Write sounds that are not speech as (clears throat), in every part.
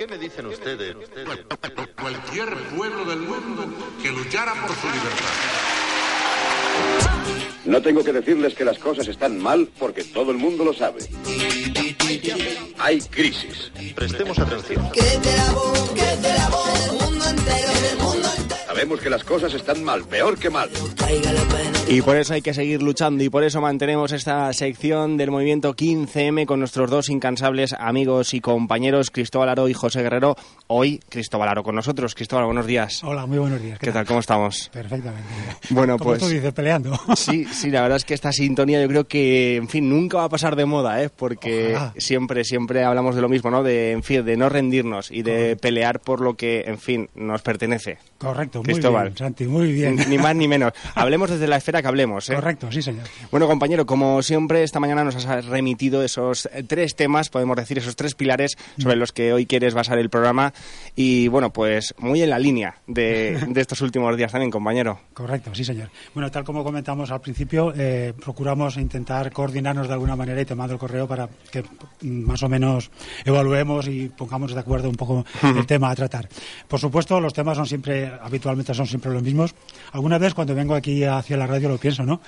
¿Qué me dicen ustedes? Cualquier pueblo del mundo que luchara por su libertad. No tengo que decirles que las cosas están mal porque todo el mundo lo sabe. Hay crisis. Prestemos atención. Sabemos que las cosas están mal, peor que mal. Y por eso hay que seguir luchando y por eso mantenemos esta sección del movimiento 15M con nuestros dos incansables amigos y compañeros, Cristóbal Aro y José Guerrero. Hoy Cristóbal Aro con nosotros. Cristóbal, buenos días. Hola, muy buenos días. ¿Qué, tal? ¿Cómo estamos? Perfectamente. Bueno, pues tú dices, peleando. sí, sí, la verdad es que esta sintonía yo creo que, en fin, nunca va a pasar de moda, ¿eh? Porque Ojalá. siempre, siempre hablamos de lo mismo, ¿no? De, en fin, de no rendirnos y de pelear por lo que, en fin, nos pertenece. Correcto, muy Cristóbal. bien, Santi, muy bien. Ni más ni menos. Hablemos desde la esfera que hablemos, ¿eh? Correcto, sí, señor. Bueno, compañero, como siempre, esta mañana nos has remitido esos eh, tres temas, podemos decir, esos tres pilares sobre los que hoy quieres basar el programa. Y bueno, pues muy en la línea de, (laughs) de estos últimos días también, compañero. Correcto, sí, señor. Bueno, tal como comentamos al principio, eh, procuramos intentar coordinarnos de alguna manera y te mando el correo para que mm, más o menos evaluemos y pongamos de acuerdo un poco el tema a tratar. Por supuesto, los temas son siempre, habitualmente son siempre los mismos. Alguna vez cuando vengo aquí hacia la radio lo pienso, ¿no?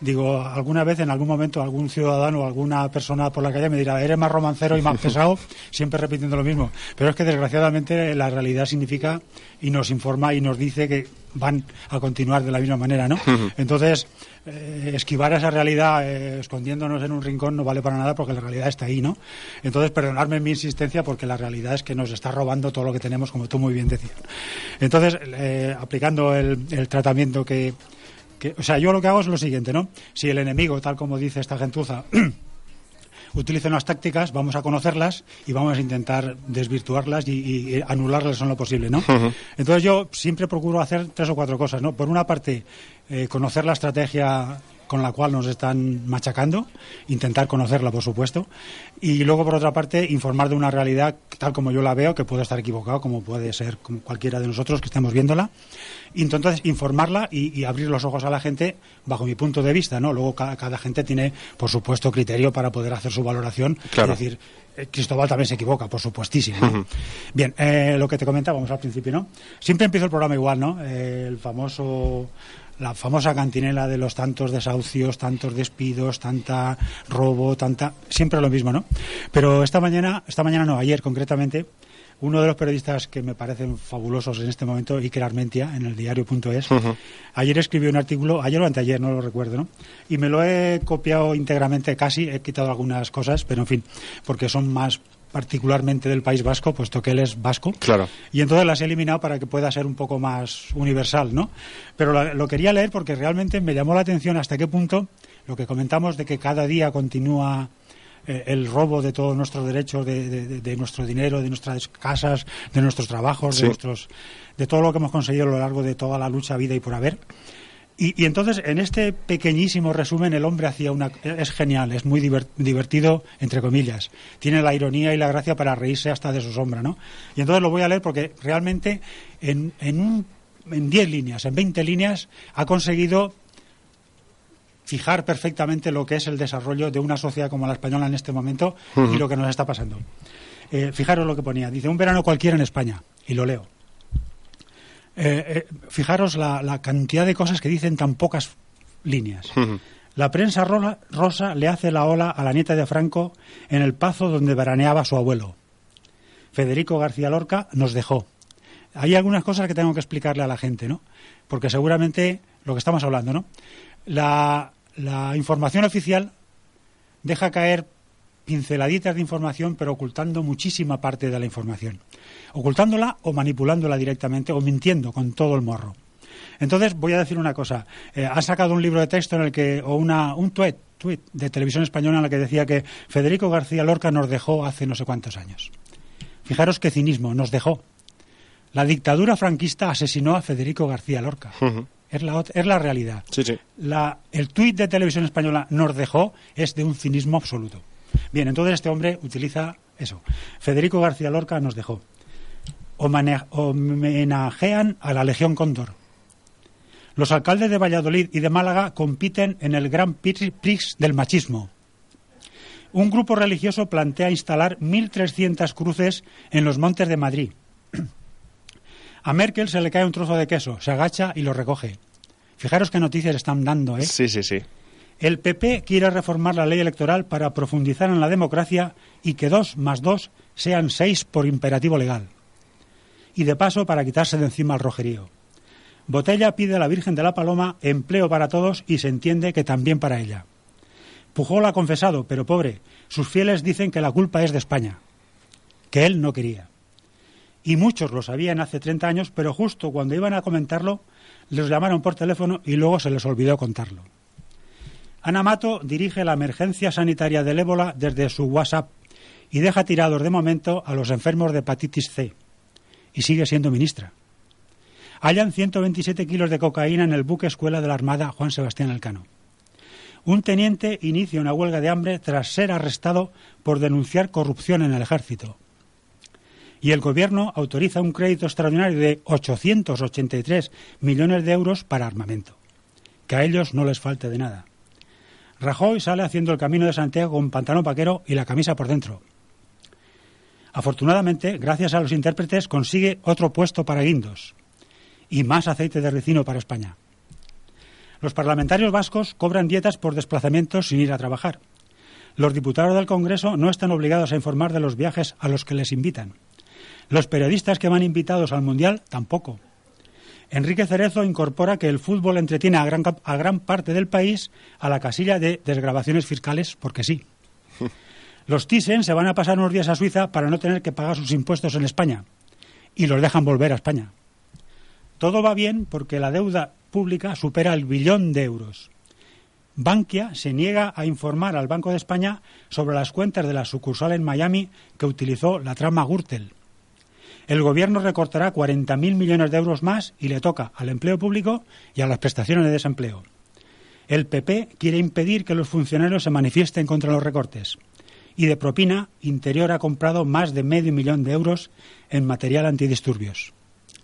Digo, alguna vez en algún momento algún ciudadano o alguna persona por la calle me dirá, eres más romancero y más (laughs) pesado, siempre repitiendo lo mismo. Pero es que desgraciadamente la realidad significa y nos informa y nos dice que van a continuar de la misma manera, ¿no? Entonces, eh, esquivar esa realidad eh, escondiéndonos en un rincón no vale para nada porque la realidad está ahí, ¿no? Entonces, perdonadme mi insistencia porque la realidad es que nos está robando todo lo que tenemos, como tú muy bien decías. Entonces, eh, aplicando el, el tratamiento que, que- O sea, yo lo que hago es lo siguiente, ¿no? Si el enemigo, tal como dice esta gentuza, (clears throat) utiliza unas tácticas, vamos a conocerlas y vamos a intentar desvirtuarlas y, y anularlas en lo posible, ¿no? Entonces yo siempre procuro hacer tres o cuatro cosas, ¿no? Por una parte, eh, conocer la estrategia con la cual nos están machacando, intentar conocerla, por supuesto, y luego, por otra parte, informar de una realidad tal como yo la veo, que puedo estar equivocado, como puede ser como cualquiera de nosotros que estemos viéndola, y entonces informarla y, y abrir los ojos a la gente bajo mi punto de vista, ¿no? Luego cada, cada gente tiene, por supuesto, criterio para poder hacer su valoración, Claro. es decir, eh, Cristóbal también se equivoca, por supuestísimo. ¿no? Bien, eh, lo que te comentábamos al principio, ¿no? Siempre empiezo el programa igual, ¿no? Eh, el famoso la famosa cantinela de los tantos desahucios, tantos despidos, tanta robo, tanta siempre lo mismo, ¿no? Pero esta mañana, esta mañana no, ayer concretamente, uno de los periodistas que me parecen fabulosos en este momento, Iker Armentia, en el diario.es, ayer escribió un artículo, ayer o anteayer, no lo recuerdo, ¿no? Y me lo he copiado íntegramente casi, he quitado algunas cosas, pero en fin, porque son más particularmente del País Vasco, puesto que él es vasco. Claro. Y entonces las he eliminado para que pueda ser un poco más universal, ¿no? Pero lo quería leer porque realmente me llamó la atención hasta qué punto lo que comentamos de que cada día continúa eh, el robo de todos nuestros derechos, de, de- de- de nuestro dinero, de nuestras casas, de nuestros trabajos, Sí. de nuestros, de todo lo que hemos conseguido a lo largo de toda la lucha, vida y por haber. Y, y entonces, en este pequeñísimo resumen, el hombre hacía una. Es genial, es muy diver- divertido, entre comillas. Tiene la ironía y la gracia para reírse hasta de su sombra, ¿no? Y entonces lo voy a leer porque realmente en, en, un, en 10 líneas, en 20 líneas, ha conseguido fijar perfectamente lo que es el desarrollo de una sociedad como la española en este momento y lo que nos está pasando. Eh, fijaros lo que ponía. Dice, un verano cualquiera en España. Y lo leo. Eh, eh, fijaros la, la cantidad de cosas que dicen tan pocas líneas. La prensa rola- rosa le hace la ola a la nieta de Franco en el pazo donde veraneaba su abuelo. Federico García Lorca nos dejó. Hay algunas cosas que tengo que explicarle a la gente, ¿no? Porque seguramente lo que estamos hablando, ¿no? La, la información oficial deja caer pinceladitas de información, pero ocultando muchísima parte de la información. Ocultándola o manipulándola directamente o mintiendo con todo el morro. Entonces, voy a decir una cosa. Eh, ha sacado un libro de texto en el que, o una, un tuit, tuit de televisión española en el que decía que Federico García Lorca nos dejó hace no sé cuántos años. Fijaros qué cinismo, nos dejó. La dictadura franquista asesinó a Federico García Lorca. es, la, es la realidad. Sí, sí. La, el tuit de televisión española nos dejó es de un cinismo absoluto. Bien, entonces este hombre utiliza eso. Federico García Lorca nos dejó. Homenajean a la Legión Cóndor. Los alcaldes de Valladolid y de Málaga compiten en el Gran Prix del machismo. Un grupo religioso plantea instalar 1.300 cruces en los montes de Madrid. (clears throat) A Merkel se le cae un trozo de queso, se agacha y lo recoge. Fijaros qué noticias están dando, ¿eh? Sí, sí, sí. El PP quiere reformar la ley electoral para profundizar en la democracia y que dos más dos sean seis por imperativo legal. Y de paso para quitarse de encima el rojerío. Botella pide a la Virgen de la Paloma empleo para todos y se entiende que también para ella. Pujol ha confesado, pero pobre, sus fieles dicen que la culpa es de España, que él no quería. Y muchos lo sabían hace 30 años, pero justo cuando iban a comentarlo, les llamaron por teléfono y luego se les olvidó contarlo. Ana Mato dirige la emergencia sanitaria del ébola desde su WhatsApp y deja tirados de momento a los enfermos de hepatitis C. Y sigue siendo ministra. Hallan 127 kilos de cocaína en el buque escuela de la Armada Juan Sebastián Elcano. Un teniente inicia una huelga de hambre tras ser arrestado por denunciar corrupción en el ejército. Y el gobierno autoriza un crédito extraordinario de 883 millones de euros para armamento. Que a ellos no les falte de nada. Rajoy sale haciendo el camino de Santiago con pantalón paquero y la camisa por dentro. Afortunadamente, gracias a los intérpretes, consigue otro puesto para guindos y más aceite de ricino para España. Los parlamentarios vascos cobran dietas por desplazamientos sin ir a trabajar. Los diputados del Congreso no están obligados a informar de los viajes a los que les invitan. Los periodistas que van invitados al Mundial tampoco. Enrique Cerezo incorpora que el fútbol entretiene a gran, a gran parte del país a la casilla de desgrabaciones fiscales, porque sí. (laughs) Los Thyssen se van a pasar unos días a Suiza para no tener que pagar sus impuestos en España. Y los dejan volver a España. Todo va bien porque la deuda pública supera el billón de euros. Bankia se niega a informar al Banco de España sobre las cuentas de la sucursal en Miami que utilizó la trama Gürtel. El gobierno recortará 40.000 millones de euros más y le toca al empleo público y a las prestaciones de desempleo. El PP quiere impedir que los funcionarios se manifiesten contra los recortes. Y de propina, Interior ha comprado más de medio millón de euros en material antidisturbios.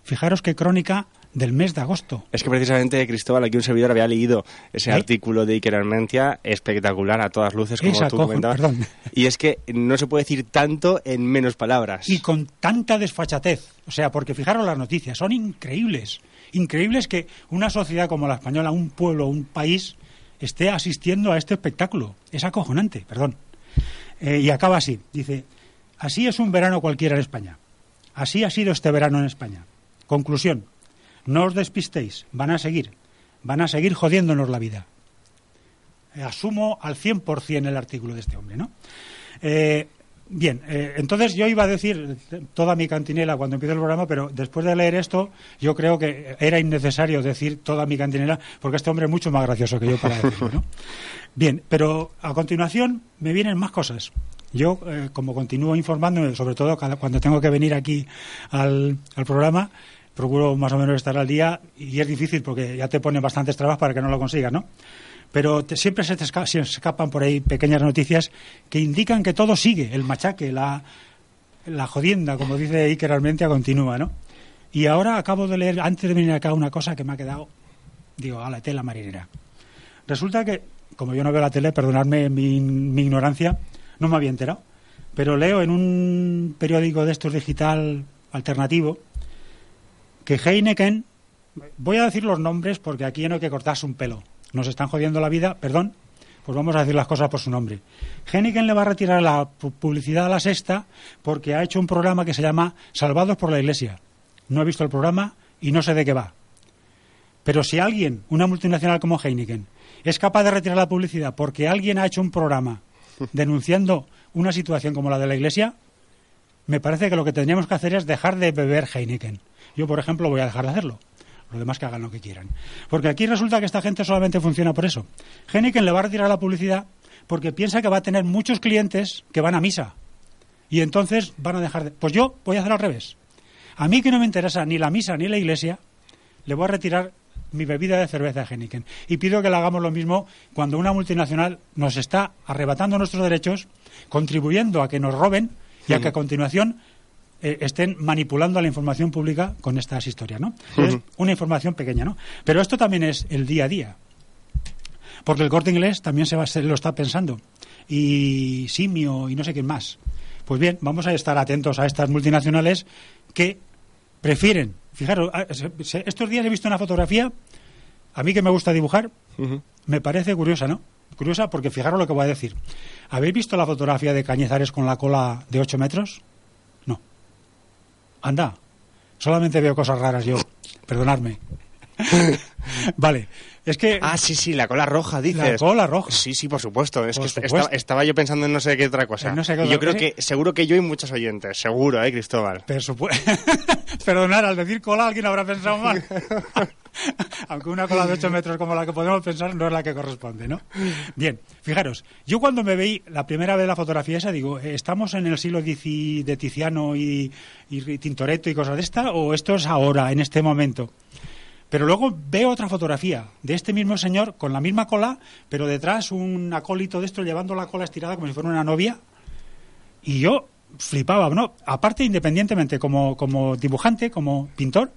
Fijaros qué crónica del mes de agosto. Es que precisamente, Cristóbal, aquí un servidor había leído ese ¿Eh? artículo de Iker Armentia, espectacular a todas luces, como Esa tú cojo- comentabas. perdón. Y es que no se puede decir tanto en menos palabras. Y con tanta desfachatez. O sea, porque fijaros las noticias, son increíbles. Increíbles que una sociedad como la española, un pueblo, un país, esté asistiendo a este espectáculo. Es acojonante, perdón. Eh, y acaba así. Dice, así es un verano cualquiera en España. Así ha sido este verano en España. Conclusión. No os despistéis. Van a seguir. Van a seguir jodiéndonos la vida. Eh, asumo al 100% el artículo de este hombre, ¿no? Eh, bien, eh, entonces yo iba a decir toda mi cantinela cuando empiece el programa, pero después de leer esto, yo creo que era innecesario decir toda mi cantinela, porque este hombre es mucho más gracioso que yo para decirlo, ¿no? (laughs) Bien, pero a continuación me vienen más cosas. Yo, eh, como continúo informándome, sobre todo cuando tengo que venir aquí al, al programa, procuro más o menos estar al día y es difícil porque ya te ponen bastantes trabas para que no lo consigas, ¿no? Pero siempre se te se escapan por ahí pequeñas noticias que indican que todo sigue, el machaque, la, la jodienda, como dice Iker Armentia, continúa, ¿no? Y ahora acabo de leer, antes de venir acá, una cosa que me ha quedado, digo, a la tela marinera. Resulta que, como yo no veo la tele, perdonadme mi, mi ignorancia, no me había enterado, pero leo en un periódico de estos digital alternativo que Heineken, voy a decir los nombres porque aquí no hay que cortarse un pelo, nos están jodiendo la vida, perdón, pues vamos a decir las cosas por su nombre. Heineken le va a retirar la pu- publicidad a la sexta porque ha hecho un programa que se llama Salvados por la Iglesia. No he visto el programa y no sé de qué va. Pero si alguien, una multinacional como Heineken, es capaz de retirar la publicidad porque alguien ha hecho un programa denunciando una situación como la de la Iglesia, me parece que lo que tendríamos que hacer es dejar de beber Heineken. Yo, por ejemplo, voy a dejar de hacerlo. Los demás que hagan lo que quieran. Porque aquí resulta que esta gente solamente funciona por eso. Heineken le va a retirar la publicidad porque piensa que va a tener muchos clientes que van a misa. Y entonces van a dejar de... Pues yo voy a hacer al revés. A mí que no me interesa ni la misa ni la iglesia, le voy a retirar mi bebida de cerveza de Heineken. Y pido que le hagamos lo mismo cuando una multinacional nos está arrebatando nuestros derechos, contribuyendo a que nos roben y a que a continuación eh, estén manipulando a la información pública con estas historias, ¿no? Es una información pequeña, ¿no? Pero esto también es el día a día. Porque el corte inglés también se, va, se lo está pensando. y Simio y no sé quién más. Pues bien, vamos a estar atentos a estas multinacionales que prefieren, fijaros, ah, estos días he visto una fotografía, a mí que me gusta dibujar, me parece curiosa, ¿no? Curiosa porque fijaros lo que voy a decir. ¿Habéis visto la fotografía de Cañizares con la cola de 8 metros? Anda, solamente veo cosas raras yo. Perdonadme. (laughs) vale, es que... Ah, sí, sí, la cola roja, dices. La cola roja. Sí, sí, por supuesto. Es Por que est- supuesto. Estaba, estaba yo pensando en no sé qué otra cosa. No sé qué y yo creo que, seguro que yo y muchos oyentes, seguro, ¿eh, Cristóbal? Por supuesto. (laughs) Perdonad, al decir cola alguien habrá pensado mal. (laughs) Aunque una cola de 8 metros como la que podemos pensar no es la que corresponde, ¿no? Bien, fijaros, yo cuando me veí la primera vez la fotografía esa, digo, eh, ¿estamos en el siglo X de Tiziano y, y Tintoretto y cosas de esta? ¿O esto es ahora, en este momento? Pero luego veo otra fotografía de este mismo señor con la misma cola, pero detrás un acólito de esto llevando la cola estirada como si fuera una novia. Y yo flipaba, ¿no? Aparte, independientemente, como, como dibujante, como pintor,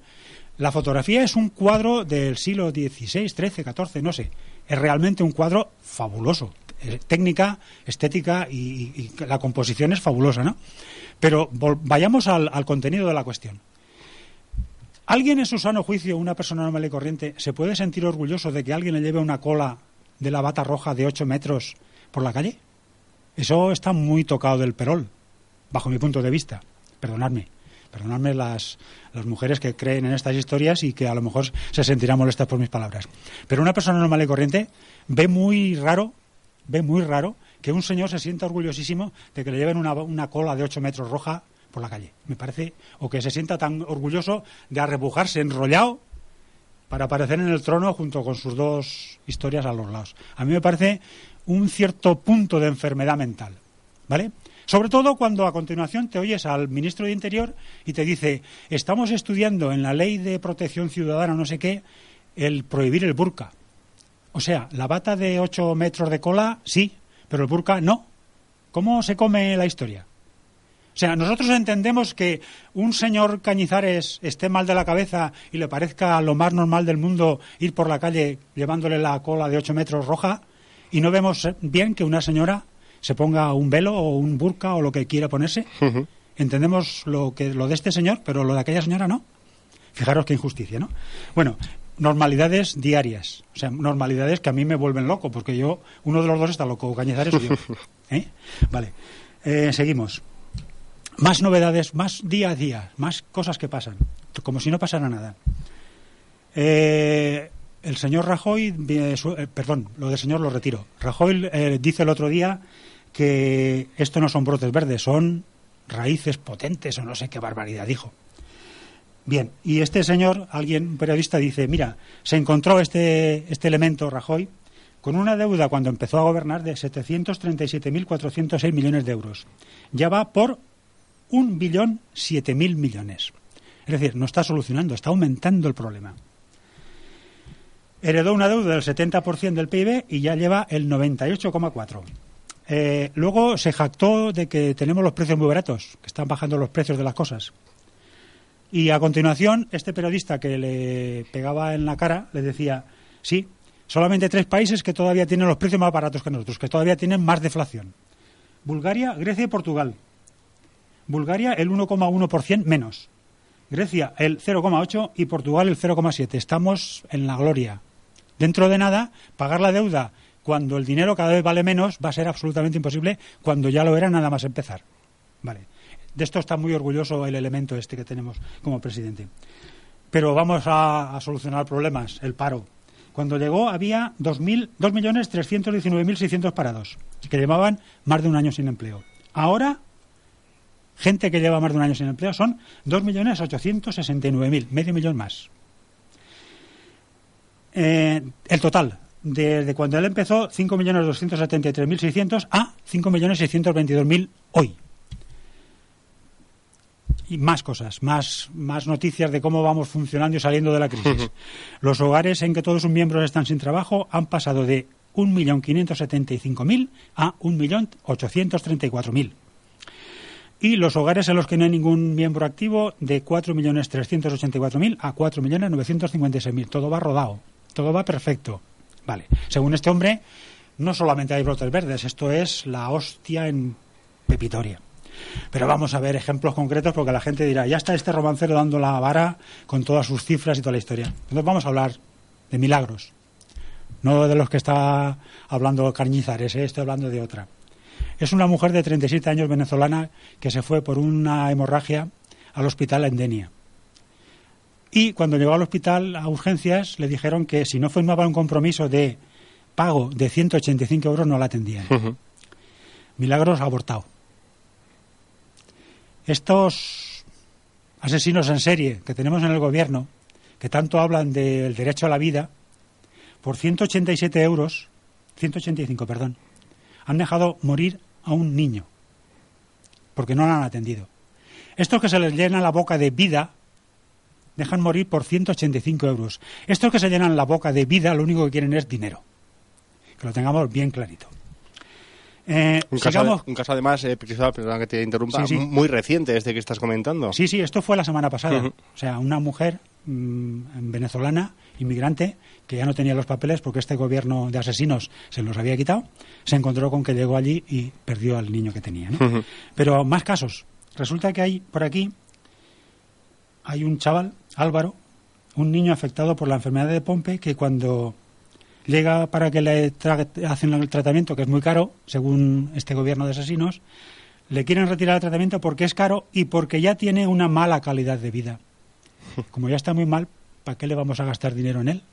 la fotografía es un cuadro del siglo XVI, XIII, XIV, no sé. Es realmente un cuadro fabuloso. Eh, Técnica, estética y, la composición es fabulosa, ¿no? Pero vayamos al contenido de la cuestión. ¿Alguien en su sano juicio, una persona normal y corriente, se puede sentir orgulloso de que alguien le lleve una cola de la bata roja de 8 metros por la calle? Eso está muy tocado del perol, bajo mi punto de vista. Perdonadme. Perdonadme las, las mujeres que creen en estas historias y que a lo mejor se sentirán molestas por mis palabras. Pero una persona normal y corriente ve muy raro, ve muy raro que un señor se sienta orgullosísimo de que le lleven una, una cola de 8 metros roja por la calle. Me parece, o que se sienta tan orgulloso de arrebujarse enrollado para aparecer en el trono junto con sus dos historias a los lados. A mí me parece un cierto punto de enfermedad mental, ¿vale? Sobre todo cuando a continuación te oyes al ministro de Interior y te dice, estamos estudiando en la ley de protección ciudadana, no sé qué, el prohibir el burka. O sea, la bata de 8 metros de cola, sí, pero el burka no. ¿Cómo se come la historia? O sea, nosotros entendemos que un señor Cañizares esté mal de la cabeza y le parezca lo más normal del mundo ir por la calle llevándole la cola de 8 metros roja y no vemos bien que una señora se ponga un velo o un burka o lo que quiera ponerse. Entendemos lo, que, lo de este señor, pero lo de aquella señora no. Fijaros qué injusticia, ¿no? Bueno, normalidades diarias. O sea, normalidades que a mí me vuelven loco, porque yo, uno de los dos está loco, Cañizares o yo. (laughs) ¿Eh? Vale. Eh, seguimos. Más novedades, más día a día, más cosas que pasan, como si no pasara nada. Eh, el señor Rajoy, eh, eh, perdón, lo del señor lo retiro. Rajoy eh, dice el otro día que esto no son brotes verdes, son raíces potentes o no sé qué barbaridad dijo. Bien, y este señor, alguien, un periodista, dice, mira, se encontró este, este elemento, Rajoy, con una deuda cuando empezó a gobernar de 737.406 millones de euros. Ya va por un billón siete mil millones. Es decir, no está solucionando, está aumentando el problema. Heredó una deuda del 70% del PIB y ya lleva el 98,4%. Eh, luego se jactó de que tenemos los precios muy baratos, que están bajando los precios de las cosas. Y a continuación, este periodista que le pegaba en la cara le decía, sí, solamente tres países que todavía tienen los precios más baratos que nosotros, que todavía tienen más deflación. Bulgaria, Grecia y Portugal. Bulgaria el 1,1% menos. Grecia el 0,8% y Portugal el 0,7%. Estamos en la gloria. Dentro de nada, pagar la deuda cuando el dinero cada vez vale menos va a ser absolutamente imposible cuando ya lo era nada más empezar. Vale. De esto está muy orgulloso el elemento este que tenemos como presidente. Pero vamos a, a solucionar problemas, el paro. Cuando llegó había 2.000 2.319.600 parados, que llevaban más de un año sin empleo. Ahora, gente que lleva más de un año sin empleo son 2.869.000, medio millón más. Eh, el total, desde cuando él empezó, 5.273.600 a 5.622.000 hoy. Y más cosas, más, más noticias de cómo vamos funcionando y saliendo de la crisis. (laughs) Los hogares en que todos sus miembros están sin trabajo han pasado de 1.575.000 a 1.834.000. Y los hogares en los que no hay ningún miembro activo de 4.384.000 a 4.956.000. Todo va rodado, todo va perfecto. Vale. Según este hombre, no solamente hay brotes verdes, esto es la hostia en Pepitoria. Pero vamos a ver ejemplos concretos porque la gente dirá, ya está este romancero dando la vara con todas sus cifras y toda la historia. Entonces vamos a hablar de milagros, no de los que está hablando Carnizares, ¿eh? estoy hablando de otra. Es una mujer de 37 años venezolana que se fue por una hemorragia al hospital en Denia. Y cuando llegó al hospital a urgencias le dijeron que si no firmaba un compromiso de pago de 185 euros no la atendían. Milagros abortado. Estos asesinos en serie que tenemos en el gobierno, que tanto hablan del derecho a la vida, por 187 euros, 185, perdón, han dejado morir a un niño, porque no lo han atendido. Estos que se les llena la boca de vida, dejan morir por 185 euros. Estos que se llenan la boca de vida, lo único que quieren es dinero. Que lo tengamos bien clarito. Eh, Un caso, sigamos- un caso además, eh, perdona que te interrumpa, Sí, sí. muy reciente este que estás comentando. Sí, sí, esto fue la semana pasada. O sea, una mujer mm, venezolana, inmigrante, que ya no tenía los papeles porque este gobierno de asesinos se los había quitado, se encontró con que llegó allí y perdió al niño que tenía. Pero más casos. Resulta que hay por aquí, hay un chaval, Álvaro, un niño afectado por la enfermedad de Pompe, que cuando llega para que le hacen el tratamiento, que es muy caro, según este gobierno de asesinos, le quieren retirar el tratamiento porque es caro y porque ya tiene una mala calidad de vida. (laughs) Como ya está muy mal, ¿para qué le vamos a gastar dinero en él?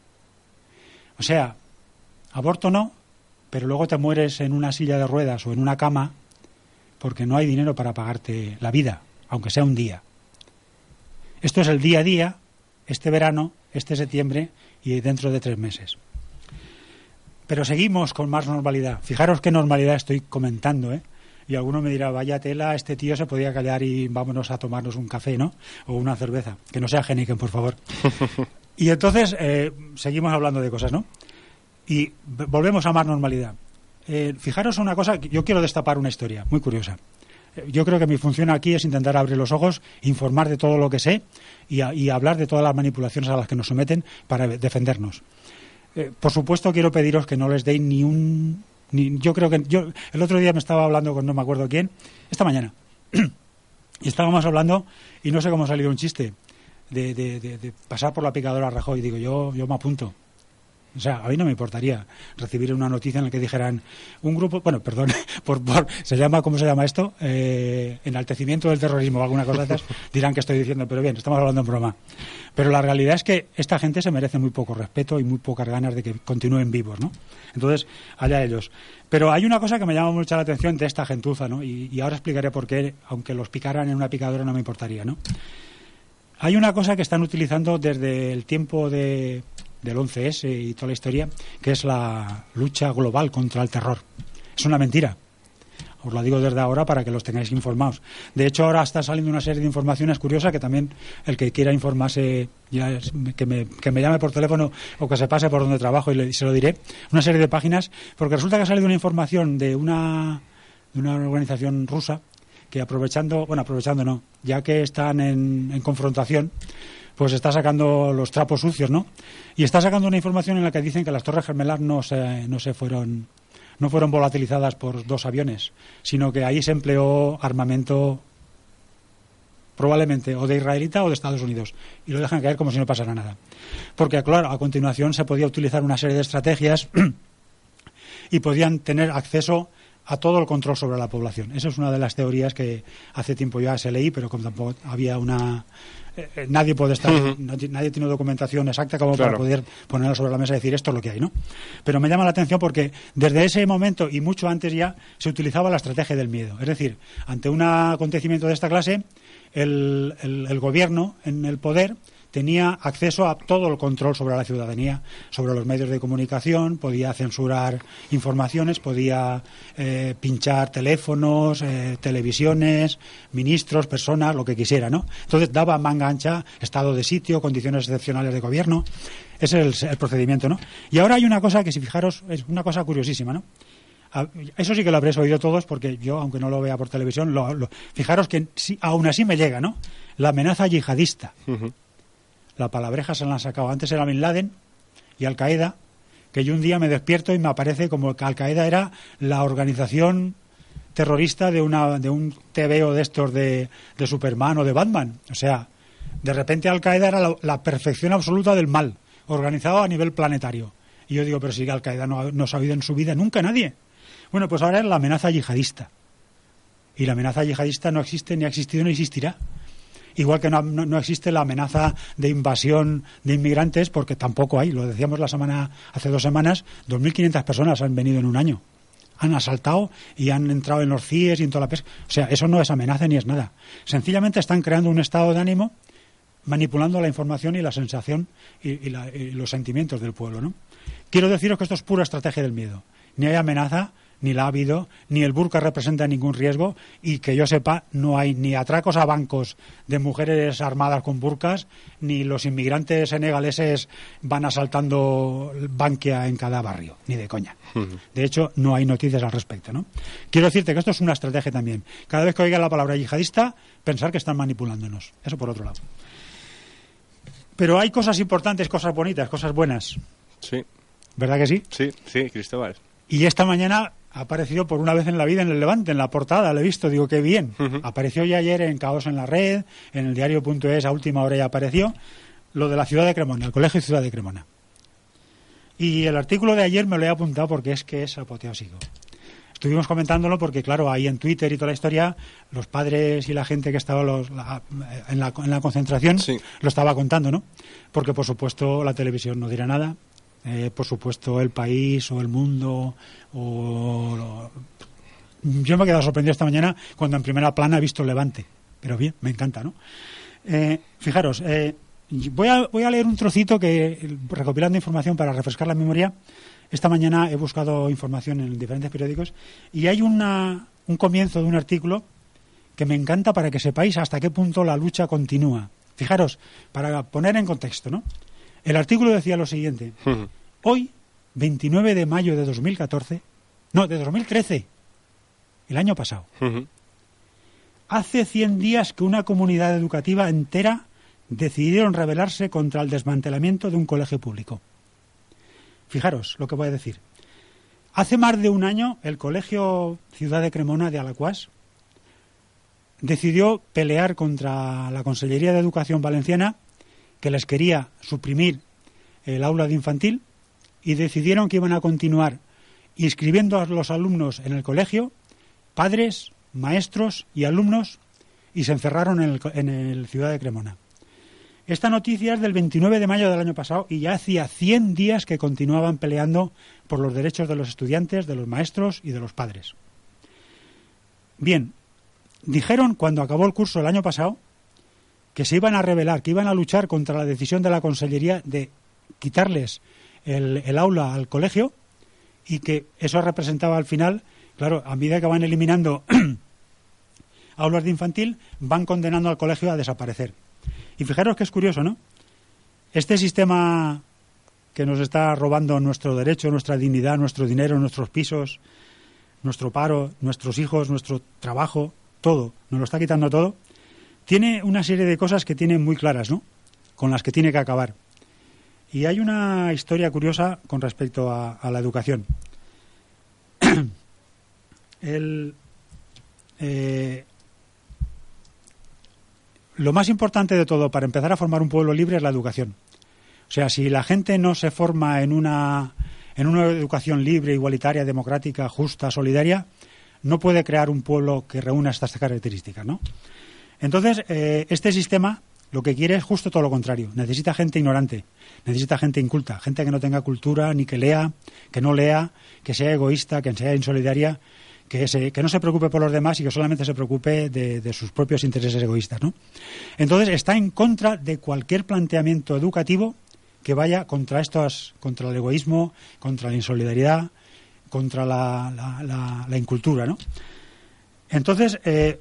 O sea, aborto no, pero luego te mueres en una silla de ruedas o en una cama porque no hay dinero para pagarte la vida, aunque sea un día. Esto es el día a día, este verano, este septiembre y dentro de tres meses. Pero seguimos con más normalidad. Fijaros qué normalidad estoy comentando, ¿eh? Y alguno me dirá, vaya tela, este tío se podía callar y vámonos a tomarnos un café, ¿no? O una cerveza. Que no sea Heineken, por favor. (laughs) y entonces eh, seguimos hablando de cosas, ¿no? Y volvemos a más normalidad. Eh, fijaros una cosa, yo quiero destapar una historia muy curiosa. Eh, Yo creo que mi función aquí es intentar abrir los ojos, informar de todo lo que sé y, a- y hablar de todas las manipulaciones a las que nos someten para defendernos. Eh, por supuesto, quiero pediros que no les deis ni un. Ni, yo creo que. yo El otro día me estaba hablando con no me acuerdo quién, esta mañana. (clears throat) y estábamos hablando, y no sé cómo ha salido un chiste, de, de- de- pasar por la picadora Rajoy. Digo, yo, yo me apunto. O sea, a mí no me importaría recibir una noticia en la que dijeran un grupo, bueno, perdón, (laughs) por, por- se llama, ¿cómo se llama esto? Eh, enaltecimiento del terrorismo o alguna cosa de esas, (laughs) dirán que estoy diciendo, pero bien, estamos hablando en broma. Pero la realidad es que esta gente se merece muy poco respeto y muy pocas ganas de que continúen vivos, ¿no? Entonces, allá ellos. Pero hay una cosa que me llama mucho la atención de esta gentuza, ¿no? Y, y ahora explicaré por qué, aunque los picaran en una picadora no me importaría, ¿no? Hay una cosa que están utilizando desde el tiempo de, del 11S y toda la historia, que es la lucha global contra el terror. Es una mentira. Os lo digo desde ahora para que los tengáis informados. De hecho, ahora está saliendo una serie de informaciones curiosas que también el que quiera informarse, ya que, me, que me llame por teléfono o que se pase por donde trabajo y le- se lo diré. Una serie de páginas, porque resulta que ha salido una información de una, de una organización rusa que aprovechando, bueno, aprovechando no, ya que están en confrontación, pues está sacando los trapos sucios, ¿no? Y está sacando una información en la que dicen que las Torres Gemelas no se, no se fueron no fueron volatilizadas por dos aviones, sino que ahí se empleó armamento probablemente o de israelita o de Estados Unidos y lo dejan caer como si no pasara nada. Porque claro, a continuación se podía utilizar una serie de estrategias (clears throat) y podían tener acceso a todo el control sobre la población. Esa es una de las teorías que hace tiempo ya se leí, pero como tampoco había una... eh, eh, nadie puede estar, nadie, nadie tiene documentación exacta como Claro. para poder ponerla sobre la mesa y decir esto es lo que hay, ¿no? Pero me llama la atención porque desde ese momento y mucho antes ya se utilizaba la estrategia del miedo. Es decir, ante un acontecimiento de esta clase, el, el- el gobierno en el poder tenía acceso a todo el control sobre la ciudadanía, sobre los medios de comunicación, podía censurar informaciones, podía eh, pinchar teléfonos, eh, televisiones, ministros, personas, lo que quisiera, ¿no? Entonces daba manga ancha, estado de sitio, condiciones excepcionales de gobierno. Ese es el, procedimiento, ¿no? Y ahora hay una cosa que, si fijaros, es una cosa curiosísima, ¿no? A- Eso sí que lo habréis oído todos porque yo, aunque no lo vea por televisión, lo, fijaros que sí, aún así me llega, ¿no? La amenaza yihadista. La palabreja se la han sacado. Antes era Bin Laden y Al Qaeda, que yo un día me despierto y me aparece como que Al Qaeda era la organización terrorista de una de un TVO de estos de, de Superman o de Batman. O sea, de repente Al Qaeda era la, perfección absoluta del mal, organizado a nivel planetario. Y yo digo, pero si Al Qaeda no, no ha oído en su vida nunca nadie. Bueno, pues ahora es la amenaza yihadista. Y la amenaza yihadista no existe, ni ha existido, ni existirá. Igual que no, no- existe la amenaza de invasión de inmigrantes, porque tampoco hay. Lo decíamos la semana, hace dos semanas, 2.500 personas han venido en un año. Han asaltado y han entrado en los CIES y en toda la pesca. O sea, eso no es amenaza ni es nada. Sencillamente están creando un estado de ánimo manipulando la información y la sensación y, y la- y los sentimientos del pueblo, ¿no? Quiero deciros que esto es pura estrategia del miedo. Ni hay amenaza, ni la ha habido, ni el burka representa ningún riesgo y que yo sepa no hay ni atracos a bancos de mujeres armadas con burkas, ni los inmigrantes senegaleses van asaltando Bankia en cada barrio, ni de coña. De hecho, no hay noticias al respecto, ¿no? Quiero decirte que esto es una estrategia también. Cada vez que oiga la palabra yihadista, pensar que están manipulándonos. Eso por otro lado. Pero hay cosas importantes, cosas bonitas, cosas buenas. Sí, ¿Verdad que sí? sí, sí, Cristóbal. Y esta mañana ha aparecido por una vez en la vida en el Levante, en la portada, lo he visto, digo, qué bien. Apareció ya ayer en Caos en la Red, en el diario.es, a última hora ya apareció, lo de la ciudad de Cremona, el Colegio Ciudad de Cremona. Y el artículo de ayer me lo he apuntado porque es que es apoteósico. Estuvimos comentándolo porque, claro, ahí en Twitter y toda la historia, los padres y la gente que estaba los- la- en, la, en la concentración Sí. lo estaba contando, ¿no? Porque, por supuesto, la televisión no dirá nada. Eh, por supuesto, el país o el mundo o... Yo me he quedado sorprendido esta mañana cuando en primera plana he visto el Levante. Pero bien, me encanta, ¿no? Eh, fijaros, eh, voy, a, voy a leer un trocito que, recopilando información para refrescar la memoria, esta mañana he buscado información en diferentes periódicos y hay una, un comienzo de un artículo que me encanta para que sepáis hasta qué punto la lucha continúa. Fijaros, para poner en contexto, ¿no? El artículo decía lo siguiente. Hoy, 29 de mayo de 2014, no, de 2013, el año pasado, hace 100 días que una comunidad educativa entera decidieron rebelarse contra el desmantelamiento de un colegio público. Fijaros lo que voy a decir. Hace más de un año, el Colegio Ciudad de Cremona de Alacuás decidió pelear contra la Consellería de Educación Valenciana, que les quería suprimir el aula de infantil, y decidieron que iban a continuar inscribiendo a los alumnos en el colegio, padres, maestros y alumnos, y se encerraron en el, en el Ciudad de Cremona. Esta noticia es del 29 de mayo del año pasado y ya hacía 100 días que continuaban peleando por los derechos de los estudiantes, de los maestros y de los padres. Bien, dijeron cuando acabó el curso el año pasado que se iban a rebelar, que iban a luchar contra la decisión de la Consellería de quitarles el, el aula al colegio y que eso representaba al final, claro, a medida que van eliminando (clears throat) aulas de infantil, van condenando al colegio a desaparecer. Y fijaros que es curioso, ¿no? Este sistema que nos está robando nuestro derecho, nuestra dignidad, nuestro dinero, nuestros pisos, nuestro paro, nuestros hijos, nuestro trabajo, todo, nos lo está quitando todo, tiene una serie de cosas que tiene muy claras, ¿no? Con las que tiene que acabar. Y hay una historia curiosa con respecto a, la educación. (clears throat) El, eh, lo más importante de todo para empezar a formar un pueblo libre es la educación. O sea, si la gente no se forma en una, en una educación libre, igualitaria, democrática, justa, solidaria, no puede crear un pueblo que reúna estas características, ¿no? Entonces, eh, este sistema lo que quiere es justo todo lo contrario. Necesita gente ignorante, necesita gente inculta, gente que no tenga cultura, ni que lea, que no lea, que sea egoísta, que sea insolidaria, que, se, que no se preocupe por los demás y que solamente se preocupe de, sus propios intereses egoístas. ¿no? Entonces, está en contra de cualquier planteamiento educativo que vaya contra estos, contra el egoísmo, contra la insolidaridad, contra la, la, la, la incultura. ¿no? Entonces, eh,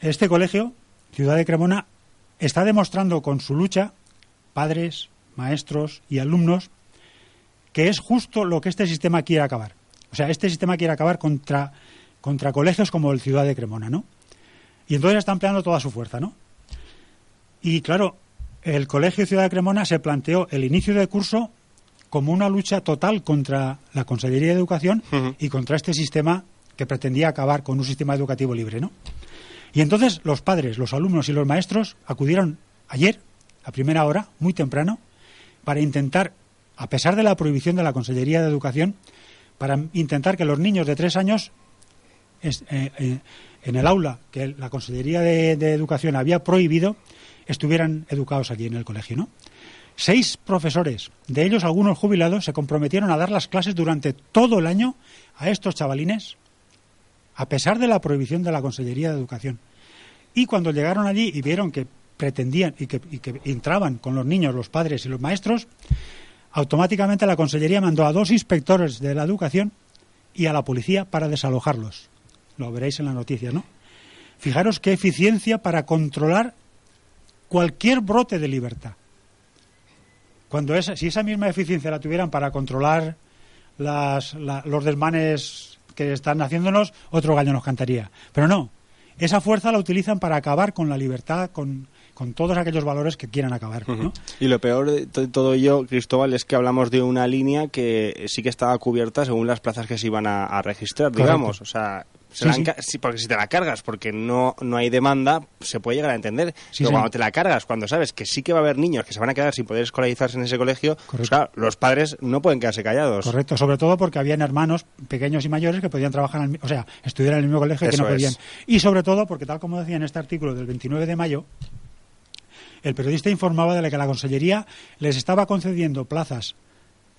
este colegio, Ciudad de Cremona, está demostrando con su lucha, padres, maestros y alumnos, que es justo lo que este sistema quiere acabar. O sea, este sistema quiere acabar contra, contra colegios como el Ciudad de Cremona, ¿no? Y entonces está empleando toda su fuerza, ¿no? Y claro, el Colegio Ciudad de Cremona se planteó el inicio del curso como una lucha total contra la Consellería de Educación y contra este sistema que pretendía acabar con un sistema educativo libre, ¿no? Y entonces los padres, los alumnos y los maestros acudieron ayer, a primera hora, muy temprano, para intentar, a pesar de la prohibición de la Consellería de Educación, para intentar que los niños de tres años eh, eh, en el aula que la Consellería de, de Educación había prohibido estuvieran educados allí en el colegio, ¿no? Seis profesores, de ellos algunos jubilados, se comprometieron a dar las clases durante todo el año a estos chavalines, a pesar de la prohibición de la Consellería de Educación. Y cuando llegaron allí y vieron que pretendían y que, entraban con los niños, los padres y los maestros, automáticamente la Consellería mandó a dos inspectores de la educación y a la policía para desalojarlos. Lo veréis en la noticia, ¿no? Fijaros qué eficiencia para controlar cualquier brote de libertad. Cuando esa, si esa misma eficiencia la tuvieran para controlar los desmanes que están haciéndonos, otro gallo nos cantaría. Pero no, esa fuerza la utilizan para acabar con la libertad, con, con todos aquellos valores que quieran acabar. ¿no? Y lo peor de to- todo ello, Cristóbal, es que hablamos de una línea que sí que estaba cubierta según las plazas que se iban a, a registrar, Correcto. digamos. O sea, se Sí, la sí. porque si te la cargas porque no, no hay demanda, se puede llegar a entender. Sí, Pero cuando te la cargas, cuando sabes que sí que va a haber niños que se van a quedar sin poder escolarizarse en ese colegio, pues claro, los padres no pueden quedarse callados. Correcto, sobre todo porque habían hermanos pequeños y mayores que podían trabajar, en el o sea, estudiar en el mismo colegio y que no podían. es. Y sobre todo porque, tal como decía en este artículo del 29 de mayo, el periodista informaba de que la Consellería les estaba concediendo plazas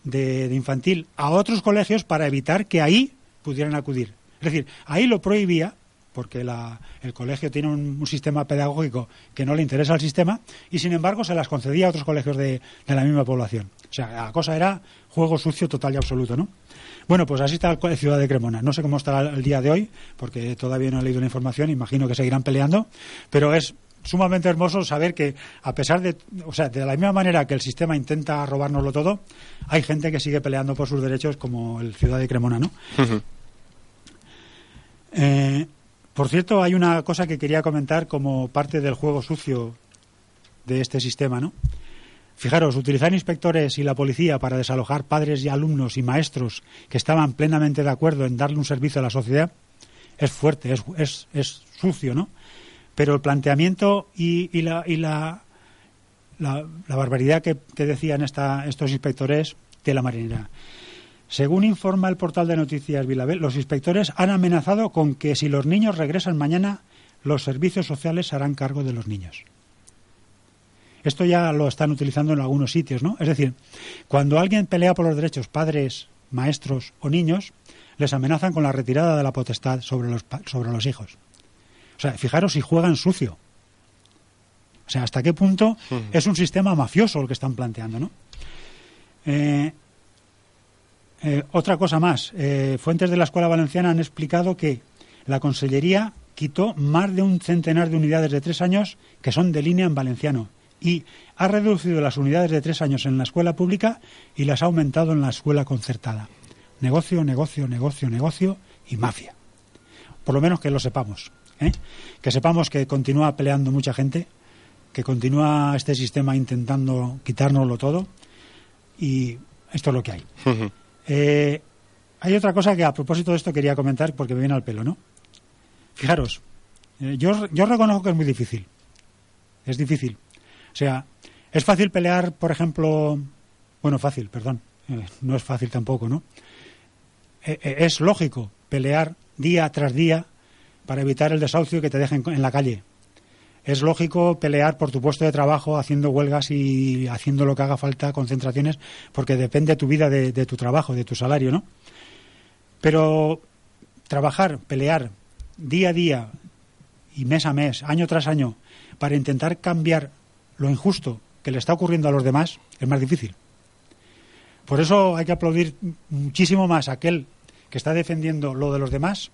de, de infantil a otros colegios para evitar que ahí pudieran acudir. Es decir, ahí lo prohibía porque la- el colegio tiene un, sistema pedagógico que no le interesa al sistema y sin embargo se las concedía a otros colegios de, de la misma población. O sea, la cosa era juego sucio total y absoluto, ¿no? Bueno, pues así está la ciudad de Cremona. No sé cómo estará el día de hoy, porque todavía no he leído la información, imagino que seguirán peleando, pero es sumamente hermoso saber que a pesar de, o sea, de la misma manera que el sistema intenta robárnoslo todo, hay gente que sigue peleando por sus derechos como el ciudad de Cremona, ¿no? Eh, por cierto, hay una cosa que quería comentar como parte del juego sucio de este sistema, ¿no? Fijaros, utilizar inspectores y la policía para desalojar padres y alumnos y maestros que estaban plenamente de acuerdo en darle un servicio a la sociedad es fuerte, es, es, sucio, ¿no? Pero el planteamiento y, la, y la, la, la barbaridad que, que decían esta, estos inspectores de la marinera. Según informa el portal de noticias Vilabel, los inspectores han amenazado con que si los niños regresan mañana, los servicios sociales se harán cargo de los niños. Esto ya lo están utilizando en algunos sitios, ¿no? Es decir, cuando alguien pelea por los derechos, padres, maestros o niños, les amenazan con la retirada de la potestad sobre los, sobre los hijos. O sea, fijaros si juegan sucio. O sea, hasta qué punto es un sistema mafioso el que están planteando, ¿no? Eh, eh, otra cosa más. Eh, fuentes de la Escuela Valenciana han explicado que la Consellería quitó más de un centenar de unidades de tres años que son de línea en valenciano y ha reducido las unidades de tres años en la escuela pública y las ha aumentado en la escuela concertada. Negocio, negocio, negocio, negocio y mafia. Por lo menos que lo sepamos. ¿eh? Que sepamos que continúa peleando mucha gente, que continúa este sistema intentando quitárnoslo todo y esto es lo que hay. Eh, hay otra cosa que a propósito de esto quería comentar porque me viene al pelo, ¿no? Fijaros, eh, yo, reconozco que es muy difícil. Es difícil. O sea, es fácil pelear, por ejemplo, bueno, fácil, perdón, eh, no es fácil tampoco, ¿no? Es lógico pelear día tras día para evitar el desahucio que te dejen en la calle. Es lógico pelear por tu puesto de trabajo haciendo huelgas y haciendo lo que haga falta, concentraciones, porque depende tu vida de, de tu trabajo, de tu salario, ¿no? Pero trabajar, pelear día a día y mes a mes, año tras año, para intentar cambiar lo injusto que le está ocurriendo a los demás, es más difícil. Por eso hay que aplaudir muchísimo más a aquel que está defendiendo lo de los demás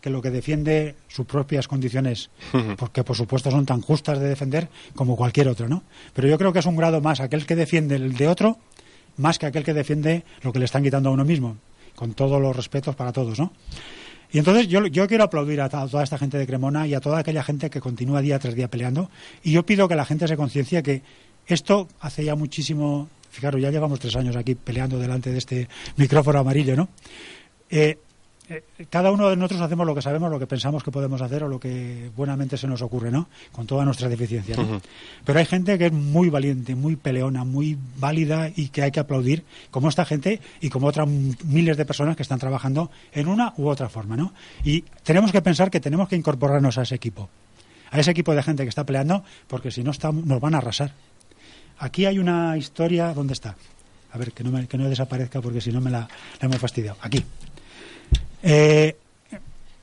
que lo que defiende sus propias condiciones, porque por supuesto son tan justas de defender como cualquier otro, ¿no? Pero yo creo que es un grado más aquel que defiende el de otro, más que aquel que defiende lo que le están quitando a uno mismo, con todos los respetos para todos, ¿no? Y entonces yo, yo quiero aplaudir a, toda esta gente de Cremona y a toda aquella gente que continúa día tras día peleando. Y yo pido que la gente se conciencie que esto hace ya muchísimo, fijaros, ya llevamos tres años aquí peleando delante de este micrófono amarillo, ¿no? Eh, cada uno de nosotros hacemos lo que sabemos, lo que pensamos que podemos hacer o lo que buenamente se nos ocurre, ¿no? Con todas nuestras deficiencias. ¿no? Pero hay gente que es muy valiente, muy peleona, muy válida y que hay que aplaudir, como esta gente y como otras miles de personas que están trabajando en una u otra forma, ¿no? Y tenemos que pensar que tenemos que incorporarnos a ese equipo, a ese equipo de gente que está peleando, porque si no nos van a arrasar. Aquí hay una historia, ¿dónde está? A ver, que no, me, que no desaparezca porque si no me la, la hemos fastidiado. Aquí. Eh,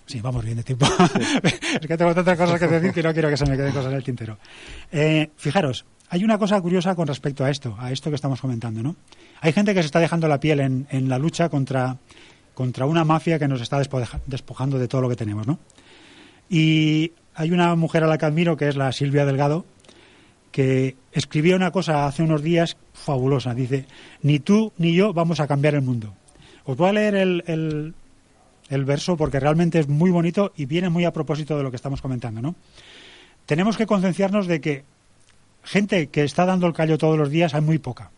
sí, vamos bien de tiempo. (laughs) es que tengo tantas cosas que decir que no quiero que se me queden cosas en el tintero. Eh, fijaros, hay una cosa curiosa con respecto a esto, a esto que estamos comentando, ¿no? Hay gente que se está dejando la piel en, la lucha contra, contra una mafia que nos está despoja- despojando de todo lo que tenemos, ¿no? Y hay una mujer a la que admiro, que es la Silvia Delgado, que escribió una cosa hace unos días fabulosa. Dice, ni tú ni yo vamos a cambiar el mundo. Os voy a leer el- el verso porque realmente es muy bonito y viene muy a propósito de lo que estamos comentando, ¿no? Tenemos que concienciarnos de que gente que está dando el callo todos los días hay muy poca.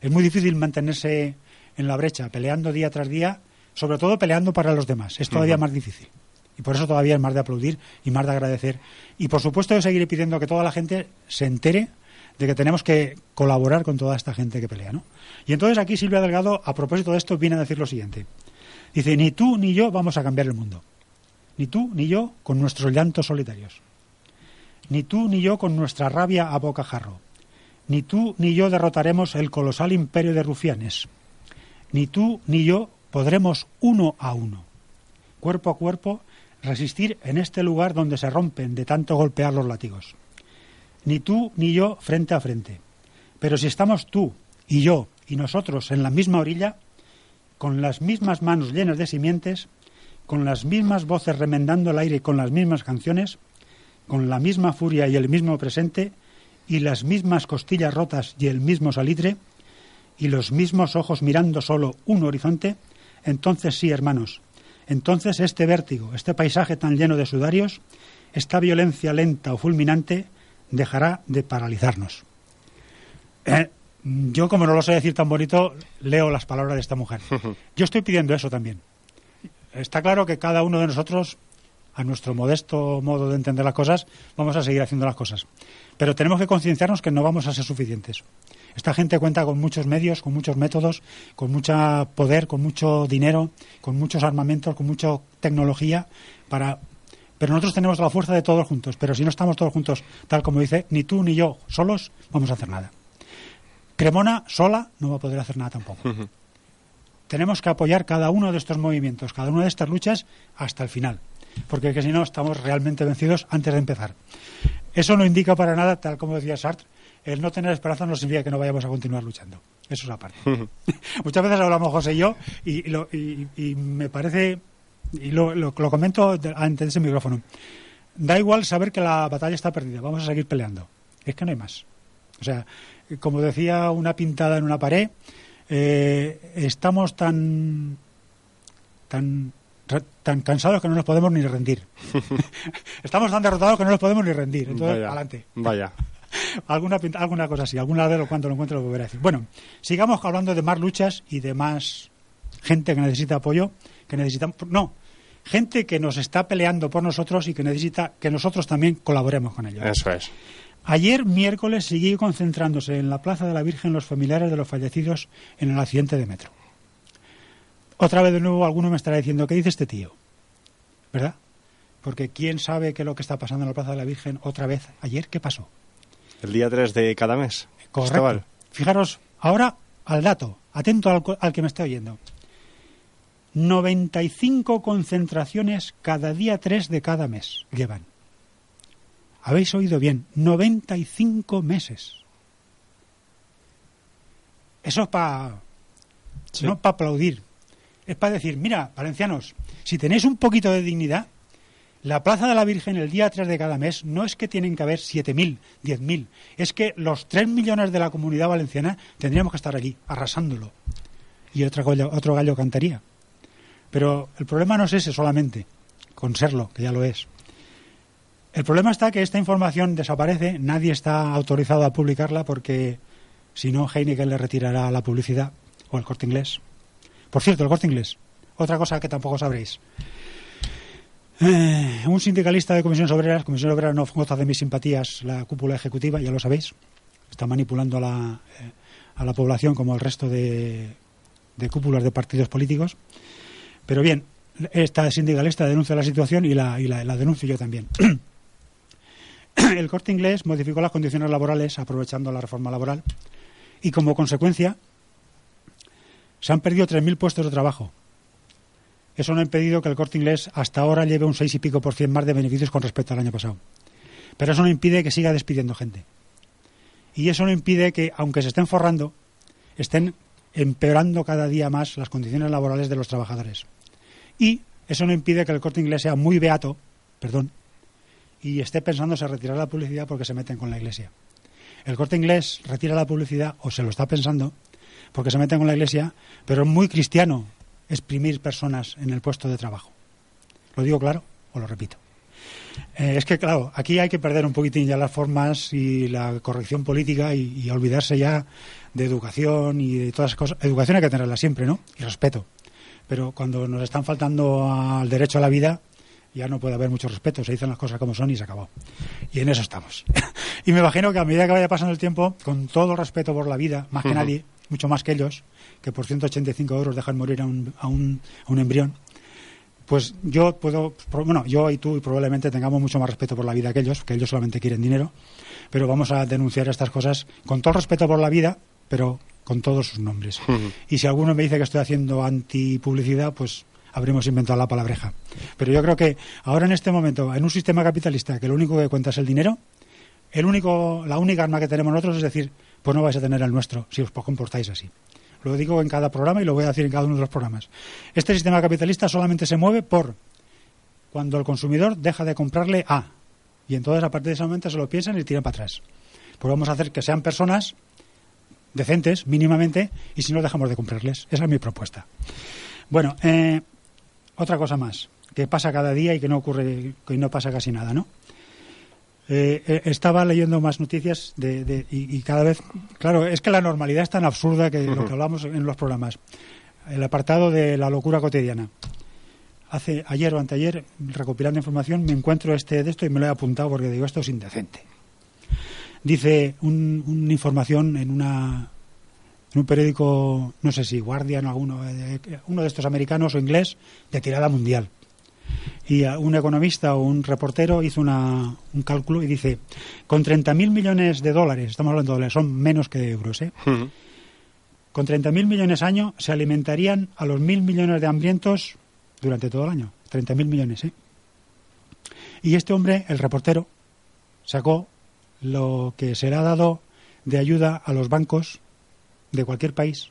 Es muy difícil mantenerse en la brecha, peleando día tras día, sobre todo peleando para los demás. Es todavía más difícil. Y por eso todavía es más de aplaudir y más de agradecer. Y por supuesto, yo seguiré pidiendo que toda la gente se entere de que tenemos que colaborar con toda esta gente que pelea. ¿no? Y entonces aquí Silvia Delgado, a propósito de esto, viene a decir lo siguiente. Dice, ni tú ni yo vamos a cambiar el mundo. Ni tú ni yo con nuestros llantos solitarios. Ni tú ni yo con nuestra rabia a bocajarro. Ni tú ni yo derrotaremos el colosal imperio de rufianes. Ni tú ni yo podremos uno a uno, cuerpo a cuerpo, resistir en este lugar donde se rompen de tanto golpear los látigos. Ni tú ni yo frente a frente. Pero si estamos tú y yo y nosotros en la misma orilla, con las mismas manos llenas de simientes, con las mismas voces remendando el aire con las mismas canciones, con la misma furia y el mismo presente, y las mismas costillas rotas y el mismo salitre, y los mismos ojos mirando solo un horizonte, entonces sí, hermanos, entonces este vértigo, este paisaje tan lleno de sudarios, esta violencia lenta o fulminante, dejará de paralizarnos. Eh, yo, como no lo sé decir tan bonito, leo las palabras de esta mujer. Yo estoy pidiendo eso también. Está claro que cada uno de nosotros, a nuestro modesto modo de entender las cosas, vamos a seguir haciendo las cosas. Pero tenemos que concienciarnos que no vamos a ser suficientes. Esta gente cuenta con muchos medios, con muchos métodos, con mucho poder, con mucho dinero, con muchos armamentos, con mucha tecnología para pero nosotros tenemos la fuerza de todos juntos, pero si no estamos todos juntos, tal como dice, ni tú ni yo solos vamos a hacer nada. Cremona sola no va a poder hacer nada tampoco. Tenemos que apoyar cada uno de estos movimientos, cada una de estas luchas hasta el final, porque que si no estamos realmente vencidos antes de empezar. Eso no indica para nada, tal como decía Sartre, el no tener esperanza no significa que no vayamos a continuar luchando. Eso es aparte. (laughs) Muchas veces hablamos José y yo y, lo- y- y me parece, y lo, lo- lo comento de- ante ese micrófono, da igual saber que la batalla está perdida, vamos a seguir peleando. Es que no hay más. O sea, como decía una pintada en una pared, eh, estamos tan tan tan cansados que no nos podemos ni rendir. (laughs) estamos tan derrotados que no nos podemos ni rendir. Entonces, Vaya, adelante. Vaya. (laughs) Alguna, alguna cosa así, alguna vez cuando lo encuentre lo volveré a decir. Bueno, sigamos hablando de más luchas y de más gente que necesita apoyo, que necesitamos, no, gente que nos está peleando por nosotros y que necesita que nosotros también colaboremos con ellos. Eso es. Ayer miércoles siguió concentrándose en la Plaza de la Virgen los familiares de los fallecidos en el accidente de metro. Otra vez de nuevo alguno me estará diciendo, ¿qué dice este tío? ¿Verdad? Porque quién sabe qué es lo que está pasando en la Plaza de la Virgen otra vez ayer, ¿qué pasó? El día 3 de cada mes. Correcto. Fijaros, ahora al dato, atento al, que me esté oyendo. 95 concentraciones cada día 3 de cada mes llevan. Habéis oído bien, 95 meses. Eso es para Sí. no para aplaudir, es para decir, mira, valencianos, si tenéis un poquito de dignidad, la Plaza de la Virgen el día 3 de cada mes no es que tienen que haber 7.000, 10.000, es que los 3 millones de la comunidad valenciana tendríamos que estar allí, arrasándolo. Y otro gallo, otro gallo cantaría. Pero el problema no es ese solamente, con serlo, que ya lo es. El problema está que esta información desaparece, nadie está autorizado a publicarla porque Si no, Heineken le retirará la publicidad o el corte inglés. Por cierto, el corte inglés. Otra cosa que tampoco sabréis. Eh, un sindicalista de Comisiones Obreras, Comisiones Obreras no goza de mis simpatías la cúpula ejecutiva, ya lo sabéis. Está manipulando a la, eh, a la población como el resto de, de cúpulas de partidos políticos. Pero bien, esta sindicalista denuncia la situación y la, y la, la denuncio yo también. (clears throat) (clears throat) el corte inglés modificó las condiciones laborales aprovechando la reforma laboral y como consecuencia se han perdido 3.000 puestos de trabajo. Eso no ha impedido que el corte inglés hasta ahora lleve un 6 y pico por cien más de beneficios con respecto al año pasado. Pero eso no impide que siga despidiendo gente. Y eso no impide que, aunque se estén forrando, estén empeorando cada día más las condiciones laborales de los trabajadores. Y eso no impide que el corte inglés sea muy beato, perdón, y esté pensándose retirar la publicidad porque se meten con la iglesia. El corte inglés retira la publicidad, o se lo está pensando, porque se meten con la iglesia, pero es muy cristiano exprimir personas en el puesto de trabajo. ¿Lo digo claro o lo repito? Eh, es que, claro, aquí hay que perder un poquitín ya las formas y la corrección política y, y, olvidarse ya de educación y de todas esas cosas. Educación hay que tenerla siempre, ¿no? Y respeto. Pero cuando nos están faltando al derecho a la vida, ya no puede haber mucho respeto. Se dicen las cosas como son y se acabó. Y en eso estamos. (laughs) y me imagino que a medida que vaya pasando el tiempo, con todo respeto por la vida, más que uh -huh. nadie, mucho más que ellos, que por 185 euros dejan morir a un, a un, a un embrión, pues yo puedo, bueno, yo y tú y probablemente tengamos mucho más respeto por la vida que ellos, que ellos solamente quieren dinero, pero vamos a denunciar estas cosas con todo respeto por la vida, pero con todos sus nombres. Uh -huh. Y si alguno me dice que estoy haciendo antipublicidad, pues habremos inventado la palabreja. Pero yo creo que ahora en este momento, en un sistema capitalista que lo único que cuenta es el dinero, el único, la única arma que tenemos nosotros es decir, pues no vais a tener el nuestro si os comportáis así. Lo digo en cada programa y lo voy a decir en cada uno de los programas. Este sistema capitalista solamente se mueve por cuando el consumidor deja de comprarle A. Y entonces a partir de ese momento se lo piensan y tiran para atrás. Pues vamos a hacer que sean personas decentes, mínimamente, y si no dejamos de comprarles. Esa es mi propuesta. Bueno, eh, otra cosa más, que pasa cada día y que no ocurre, que no pasa casi nada, ¿no? Eh, estaba leyendo más noticias de, de, y, y, cada vez, claro, es que la normalidad es tan absurda que lo que hablamos en los programas. El apartado de la locura cotidiana. Hace ayer o anteayer, recopilando información, me encuentro este de esto y me lo he apuntado porque digo, esto es indecente. Dice un, una información en una en un periódico, no sé si Guardian o alguno, eh, uno de estos americanos o inglés, de tirada mundial. Y un economista o un reportero hizo una, un cálculo y dice, con 30.000 millones de dólares, estamos hablando de dólares, son menos que de euros, ¿eh? Uh -huh. con 30.000 millones año se alimentarían a los mil millones de hambrientos durante todo el año. 30.000 millones, ¿eh? Y este hombre, el reportero, sacó lo que se le ha dado de ayuda a los bancos de cualquier país.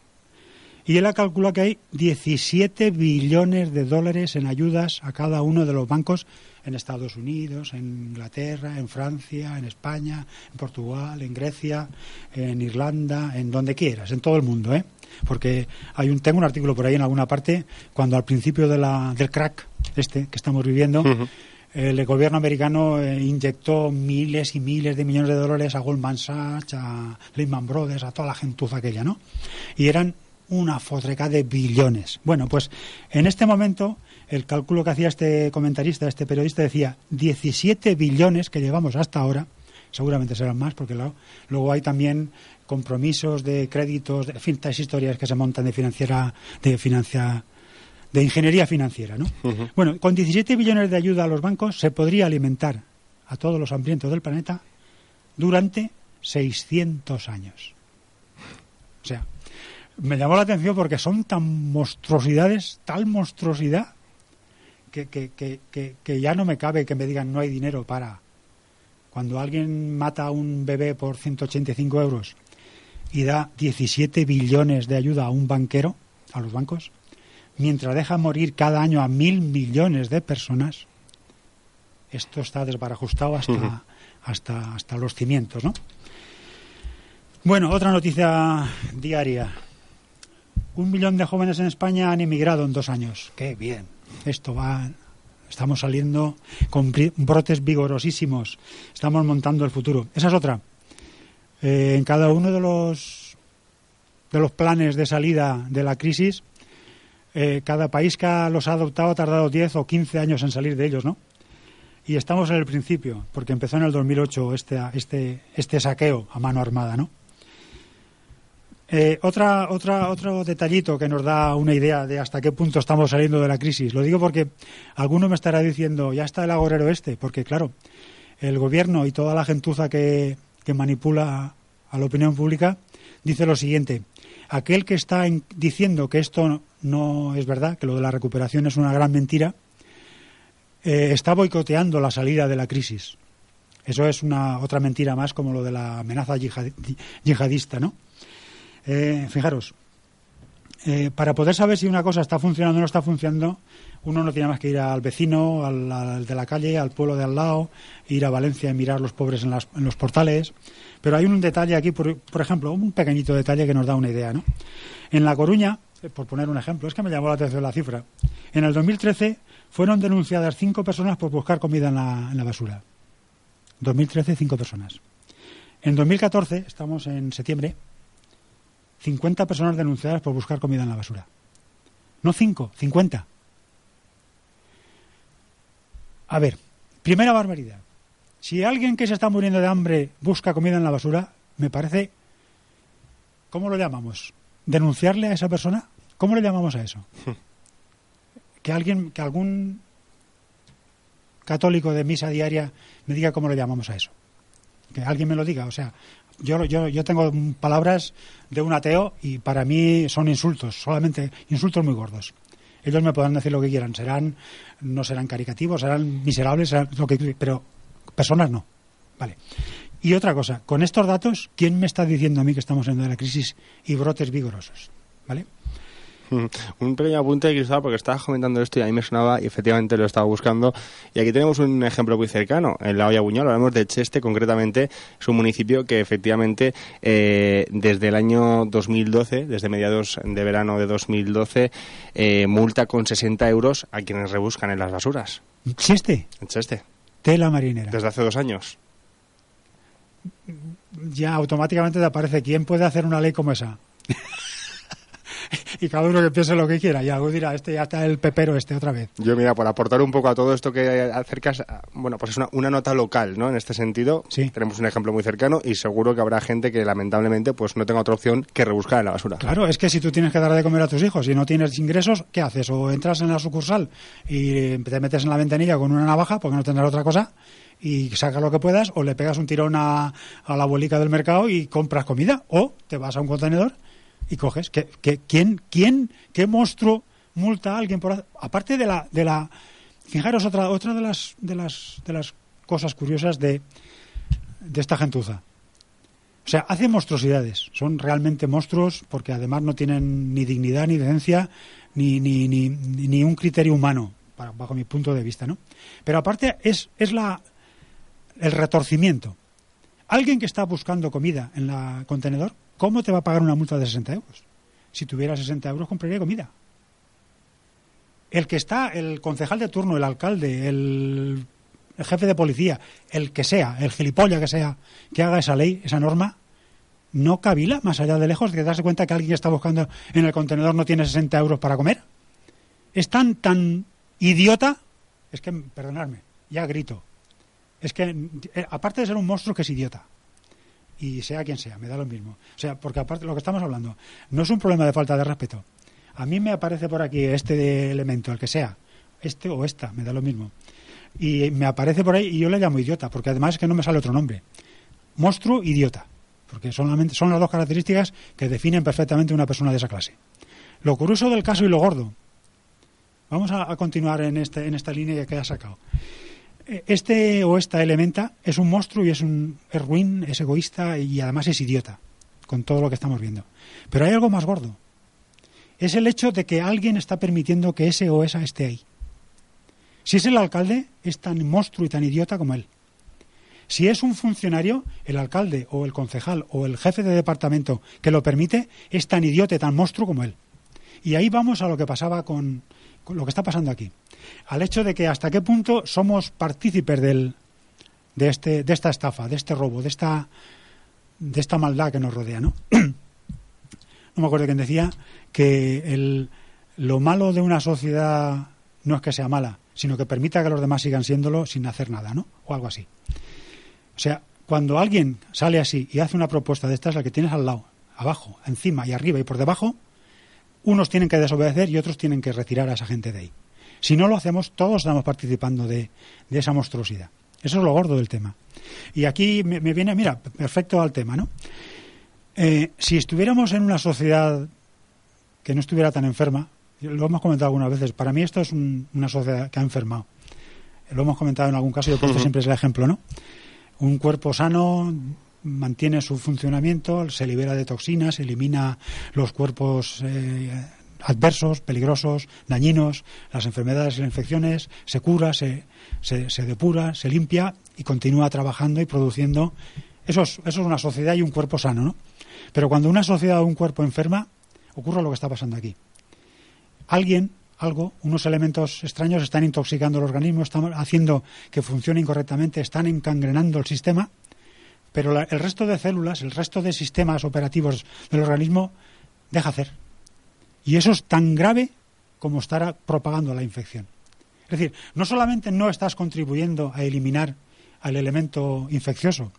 Y él ha calculado que hay 17 billones de dólares en ayudas a cada uno de los bancos en Estados Unidos, en Inglaterra, en Francia, en España, en Portugal, en Grecia, en Irlanda, en donde quieras, en todo el mundo, ¿eh? Porque hay un, tengo un artículo por ahí en alguna parte cuando al principio de la, del crack este que estamos viviendo. El gobierno americano eh, inyectó miles y miles de millones de dólares a Goldman Sachs, a Lehman Brothers, a toda la gentuza aquella, ¿no? Y eran una fotreca de billones. Bueno, pues en este momento el cálculo que hacía este comentarista, este periodista, decía 17 billones que llevamos hasta ahora, seguramente serán más, porque luego, hay también compromisos de créditos, de, en fin, historias que se montan de financiera, de financia, de ingeniería financiera, ¿no? Uh -huh. Bueno, con 17 billones de ayuda a los bancos se podría alimentar a todos los hambrientos del planeta durante 600 años. O sea, me llamó la atención porque son tan monstruosidades, tal monstruosidad, que, que, que, que, ya no me cabe que me digan no hay dinero para. Cuando alguien mata a un bebé por 185 euros y da 17 billones de ayuda a un banquero, a los bancos, mientras deja morir cada año a mil millones de personas, esto está desbarajustado hasta, uh -huh. hasta, hasta los cimientos, ¿no? Bueno, otra noticia diaria un millón de jóvenes en España han emigrado en dos años. Qué bien. Esto va. Estamos saliendo con brotes vigorosísimos. Estamos montando el futuro. Esa es otra. Eh, en cada uno de los de los planes de salida de la crisis, eh, cada país que los ha adoptado ha tardado 10 o 15 años en salir de ellos, ¿no? Y estamos en el principio, porque empezó en el 2008 este, este, este saqueo a mano armada, ¿no? Eh, otra, otra, otro detallito que nos da una idea de hasta qué punto estamos saliendo de la crisis. Lo digo porque alguno me estará diciendo, ya está el agorero este, porque claro, el gobierno y toda la gentuza que, que manipula a la opinión pública dice lo siguiente. Aquel que está diciendo que esto no es verdad, que lo de la recuperación es una gran mentira, eh, está boicoteando la salida de la crisis. Eso es una otra mentira más como lo de la amenaza yihadista, ¿no? Eh, fijaros, eh, para poder saber si una cosa está funcionando o no está funcionando, uno no tiene más que ir al vecino, al, de la calle, al pueblo de al lado, ir a Valencia y mirar los pobres en, los portales. Pero hay un detalle aquí, por, ejemplo, un pequeñito detalle que nos da una idea. ¿no? En La Coruña, por poner un ejemplo, es que me llamó la atención la cifra. En el 2013 fueron denunciadas cinco personas por buscar comida en la, en la basura. 2013, cinco personas. En 2014, estamos en septiembre, 50 personas denunciadas por buscar comida en la basura. No 5, 50. A ver, primera barbaridad. Si alguien que se está muriendo de hambre busca comida en la basura, me parece... ¿Cómo lo llamamos? ¿Denunciarle a esa persona? ¿Cómo le llamamos a eso? (laughs) que alguien, que algún católico de misa diaria me diga cómo le llamamos a eso. Que alguien me lo diga. O sea, yo, yo, yo tengo palabras de un ateo y para mí son insultos, solamente insultos muy gordos. Ellos me podrán decir lo que quieran, serán, no serán caricativos, serán miserables, serán lo que, pero personas no. Vale. Y otra cosa, con estos datos, ¿quién me está diciendo a mí que estamos en la crisis y brotes vigorosos? ¿Vale? Un pequeño apunte, Cristóbal, porque estabas comentando esto y a mí me sonaba y efectivamente lo estaba buscando. Y aquí tenemos un ejemplo muy cercano, en la Olla Buñol, hablamos de Cheste, concretamente, es un municipio que efectivamente eh, desde el año 2012, desde mediados de verano de 2012, eh, multa con 60 euros a quienes rebuscan en las basuras. ¿Cheste? En Cheste. Tela marinera. Desde hace dos años. Ya automáticamente te aparece quién puede hacer una ley como esa. (laughs) (laughs) y cada uno que piense lo que quiera. Y algo dirá, este ya está el pepero este otra vez. Yo, mira, por aportar un poco a todo esto que acercas, bueno, pues es una, una nota local, ¿no? En este sentido, sí. tenemos un ejemplo muy cercano y seguro que habrá gente que lamentablemente pues no tenga otra opción que rebuscar en la basura. Claro, es que si tú tienes que dar de comer a tus hijos y no tienes ingresos, ¿qué haces? O entras en la sucursal y te metes en la ventanilla con una navaja porque no tendrás otra cosa y sacas lo que puedas o le pegas un tirón a, a la abuelica del mercado y compras comida o te vas a un contenedor y coges. que quién, quién, ¿Qué monstruo multa a alguien por aparte de la de la fijaros otra otra de las de las de las cosas curiosas de de esta gentuza. O sea hace monstruosidades. Son realmente monstruos porque además no tienen ni dignidad ni decencia ni ni, ni, ni un criterio humano bajo mi punto de vista no pero aparte es es la el retorcimiento. Alguien que está buscando comida en la contenedor ¿Cómo te va a pagar una multa de 60 euros? Si tuviera 60 euros, compraría comida. El que está, el concejal de turno, el alcalde, el, jefe de policía, el que sea, el gilipollas que sea, que haga esa ley, esa norma, no cabila más allá de lejos de darse cuenta que alguien que está buscando en el contenedor no tiene 60 euros para comer. Es tan, tan idiota, es que, perdonadme, ya grito. Es que, eh, aparte de ser un monstruo, que es idiota y sea quien sea, me da lo mismo. O sea, porque aparte lo que estamos hablando, no es un problema de falta de respeto. A mí me aparece por aquí este elemento, el que sea, este o esta, me da lo mismo. Y me aparece por ahí y yo le llamo idiota, porque además es que no me sale otro nombre. Monstruo, idiota. Porque solamente son las dos características que definen perfectamente una persona de esa clase. Lo curioso del caso y lo gordo. Vamos a, continuar en, este, en esta línea que ha sacado este o esta elementa es un monstruo y es un es ruin, es egoísta y además es idiota con todo lo que estamos viendo. Pero hay algo más gordo. Es el hecho de que alguien está permitiendo que ese o esa esté ahí. Si es el alcalde, es tan monstruo y tan idiota como él. Si es un funcionario, el alcalde o el concejal o el jefe de departamento que lo permite, es tan idiota y tan monstruo como él. Y ahí vamos a lo que pasaba con, lo que está pasando aquí al hecho de que hasta qué punto somos partícipes del, de, este, de esta estafa, de este robo, de esta, de esta maldad que nos rodea. ¿no? (clears throat) no me acuerdo quién decía, que el, lo malo de una sociedad no es que sea mala, sino que permita que los demás sigan siéndolo sin hacer nada, ¿no? O algo así. O sea, cuando alguien sale así y hace una propuesta de estas, la que tienes al lado, abajo, encima y arriba y por debajo, unos tienen que desobedecer y otros tienen que retirar a esa gente de ahí. Si no lo hacemos, todos estamos participando de, de esa monstruosidad. Eso es lo gordo del tema. Y aquí me, me viene, mira, perfecto al tema, ¿no? Eh, si estuviéramos en una sociedad que no estuviera tan enferma, lo hemos comentado algunas veces, para mí esto es un- una sociedad que ha enfermado. Lo hemos comentado en algún caso y he puesto siempre es el ejemplo, ¿no? Un cuerpo sano mantiene su funcionamiento, se libera de toxinas, elimina los cuerpos eh, adversos, peligrosos, dañinos, las enfermedades y las infecciones, se cura, se, se, se depura, se limpia y continúa trabajando y produciendo. Eso es, eso es una sociedad y un cuerpo sano, ¿no? Pero cuando una sociedad o un cuerpo enferma, ocurre lo que está pasando aquí. Alguien, algo, unos elementos extraños están intoxicando el organismo, están haciendo que funcione incorrectamente, están encangrenando el sistema, pero la- el resto de células, el resto de sistemas operativos del organismo deja hacer. Y eso es tan grave como estar propagando la infección. Es decir, no solamente no estás contribuyendo a eliminar al elemento infeccioso,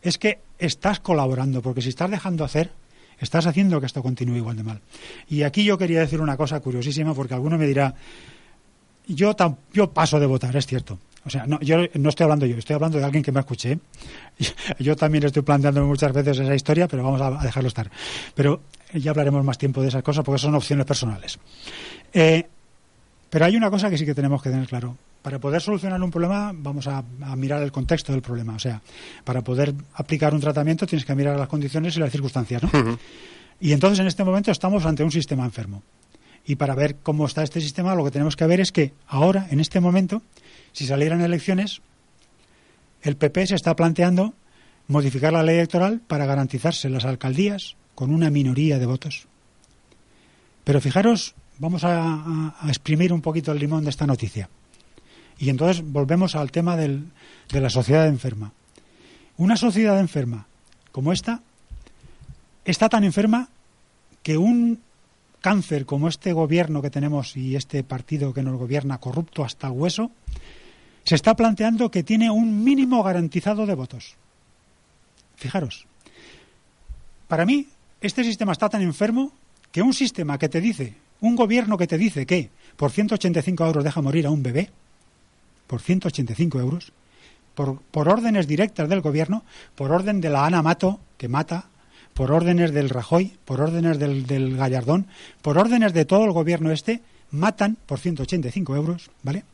es que estás colaborando, porque si estás dejando hacer, estás haciendo que esto continúe igual de mal. Y aquí yo quería decir una cosa curiosísima, porque alguno me dirá, yo, yo paso de votar, es cierto. O sea, no, yo no estoy hablando yo, estoy hablando de alguien que me escuché. ¿eh? (laughs) Yo también estoy planteando muchas veces esa historia, pero vamos a dejarlo estar. Pero ya hablaremos más tiempo de esas cosas porque son opciones personales. Eh, pero hay una cosa que sí que tenemos que tener claro. Para poder solucionar un problema, vamos a, a mirar el contexto del problema. O sea, para poder aplicar un tratamiento tienes que mirar las condiciones y las circunstancias, ¿no? Y entonces en este momento estamos ante un sistema enfermo. Y para ver cómo está este sistema, lo que tenemos que ver es que ahora, en este momento, si salieran elecciones, el PP se está planteando modificar la ley electoral para garantizarse las alcaldías con una minoría de votos. Pero fijaros, vamos a, exprimir un poquito el limón de esta noticia. Y entonces volvemos al tema del- de la sociedad enferma. Una sociedad enferma como esta está tan enferma que un cáncer como este gobierno que tenemos y este partido que nos gobierna corrupto hasta el hueso, se está planteando que tiene un mínimo garantizado de votos. Fijaros, para mí este sistema está tan enfermo que un sistema que te dice, un gobierno que te dice que por 185 euros deja morir a un bebé, por 185 euros, por, órdenes directas del gobierno, por orden de la Ana Mato, que mata, por órdenes del Rajoy, por órdenes del Gallardón, por órdenes de todo el gobierno este, matan por 185 euros, ¿vale?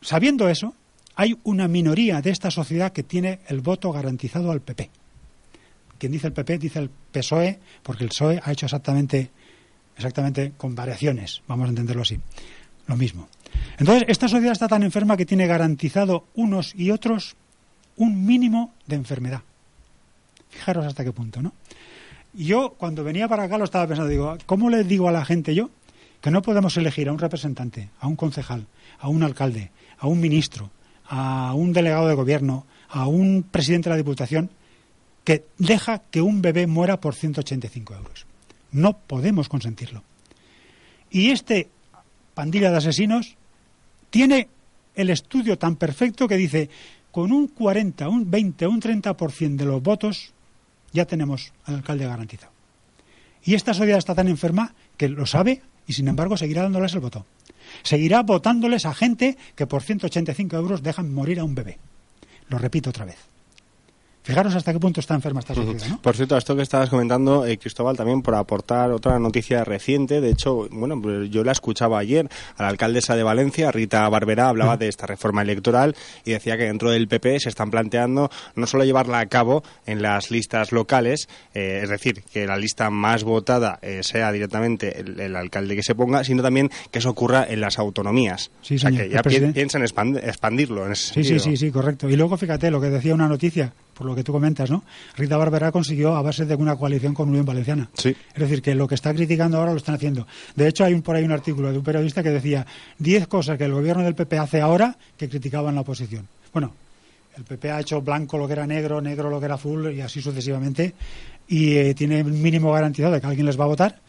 Sabiendo eso, hay una minoría de esta sociedad que tiene el voto garantizado al PP. Quien dice el PP dice el PSOE, porque el PSOE ha hecho exactamente, exactamente con variaciones, vamos a entenderlo así, lo mismo. Entonces, esta sociedad está tan enferma que tiene garantizado unos y otros un mínimo de enfermedad. Fijaros hasta qué punto, ¿no? Yo, cuando venía para acá, lo estaba pensando, digo, ¿cómo le digo a la gente yo que no podemos elegir a un representante, a un concejal, a un alcalde, a un ministro, a un delegado de gobierno, a un presidente de la Diputación, que deja que un bebé muera por 185 euros? No podemos consentirlo. Y este pandilla de asesinos tiene el estudio tan perfecto que dice, con un 40, un 20, un 30% de los votos, ya tenemos al alcalde garantizado. Y esta sociedad está tan enferma que lo sabe y sin embargo seguirá dándoles el voto. Seguirá votándoles a gente que por 185 euros dejan morir a un bebé. Lo repito otra vez. Fijaros hasta qué punto está enferma esta sociedad, ¿no? Por cierto, a esto que estabas comentando, eh, Cristóbal, también por aportar otra noticia reciente. De hecho, bueno, pues yo la escuchaba ayer a la alcaldesa de Valencia, Rita Barberá, hablaba de esta reforma electoral y decía que dentro del PP se están planteando no solo llevarla a cabo en las listas locales, eh, es decir, que la lista más votada eh, sea directamente el, el alcalde que se ponga, sino también que eso ocurra en las autonomías. Sí, o sea, señor, que ya pi- piensan expand- expandirlo en ese Sí, sí, sí, correcto. Y luego fíjate lo que decía una noticia, por lo que tú comentas, ¿no? Rita Barberá consiguió a base de una coalición con Unión Valenciana. Sí. Es decir, que lo que está criticando ahora lo están haciendo. De hecho, hay un, por ahí un artículo de un periodista que decía 10 cosas que el gobierno del PP hace ahora que criticaban la oposición. Bueno, El PP ha hecho blanco lo que era negro, negro lo que era azul y así sucesivamente. Y eh, tiene un mínimo garantizado de que alguien les va a votar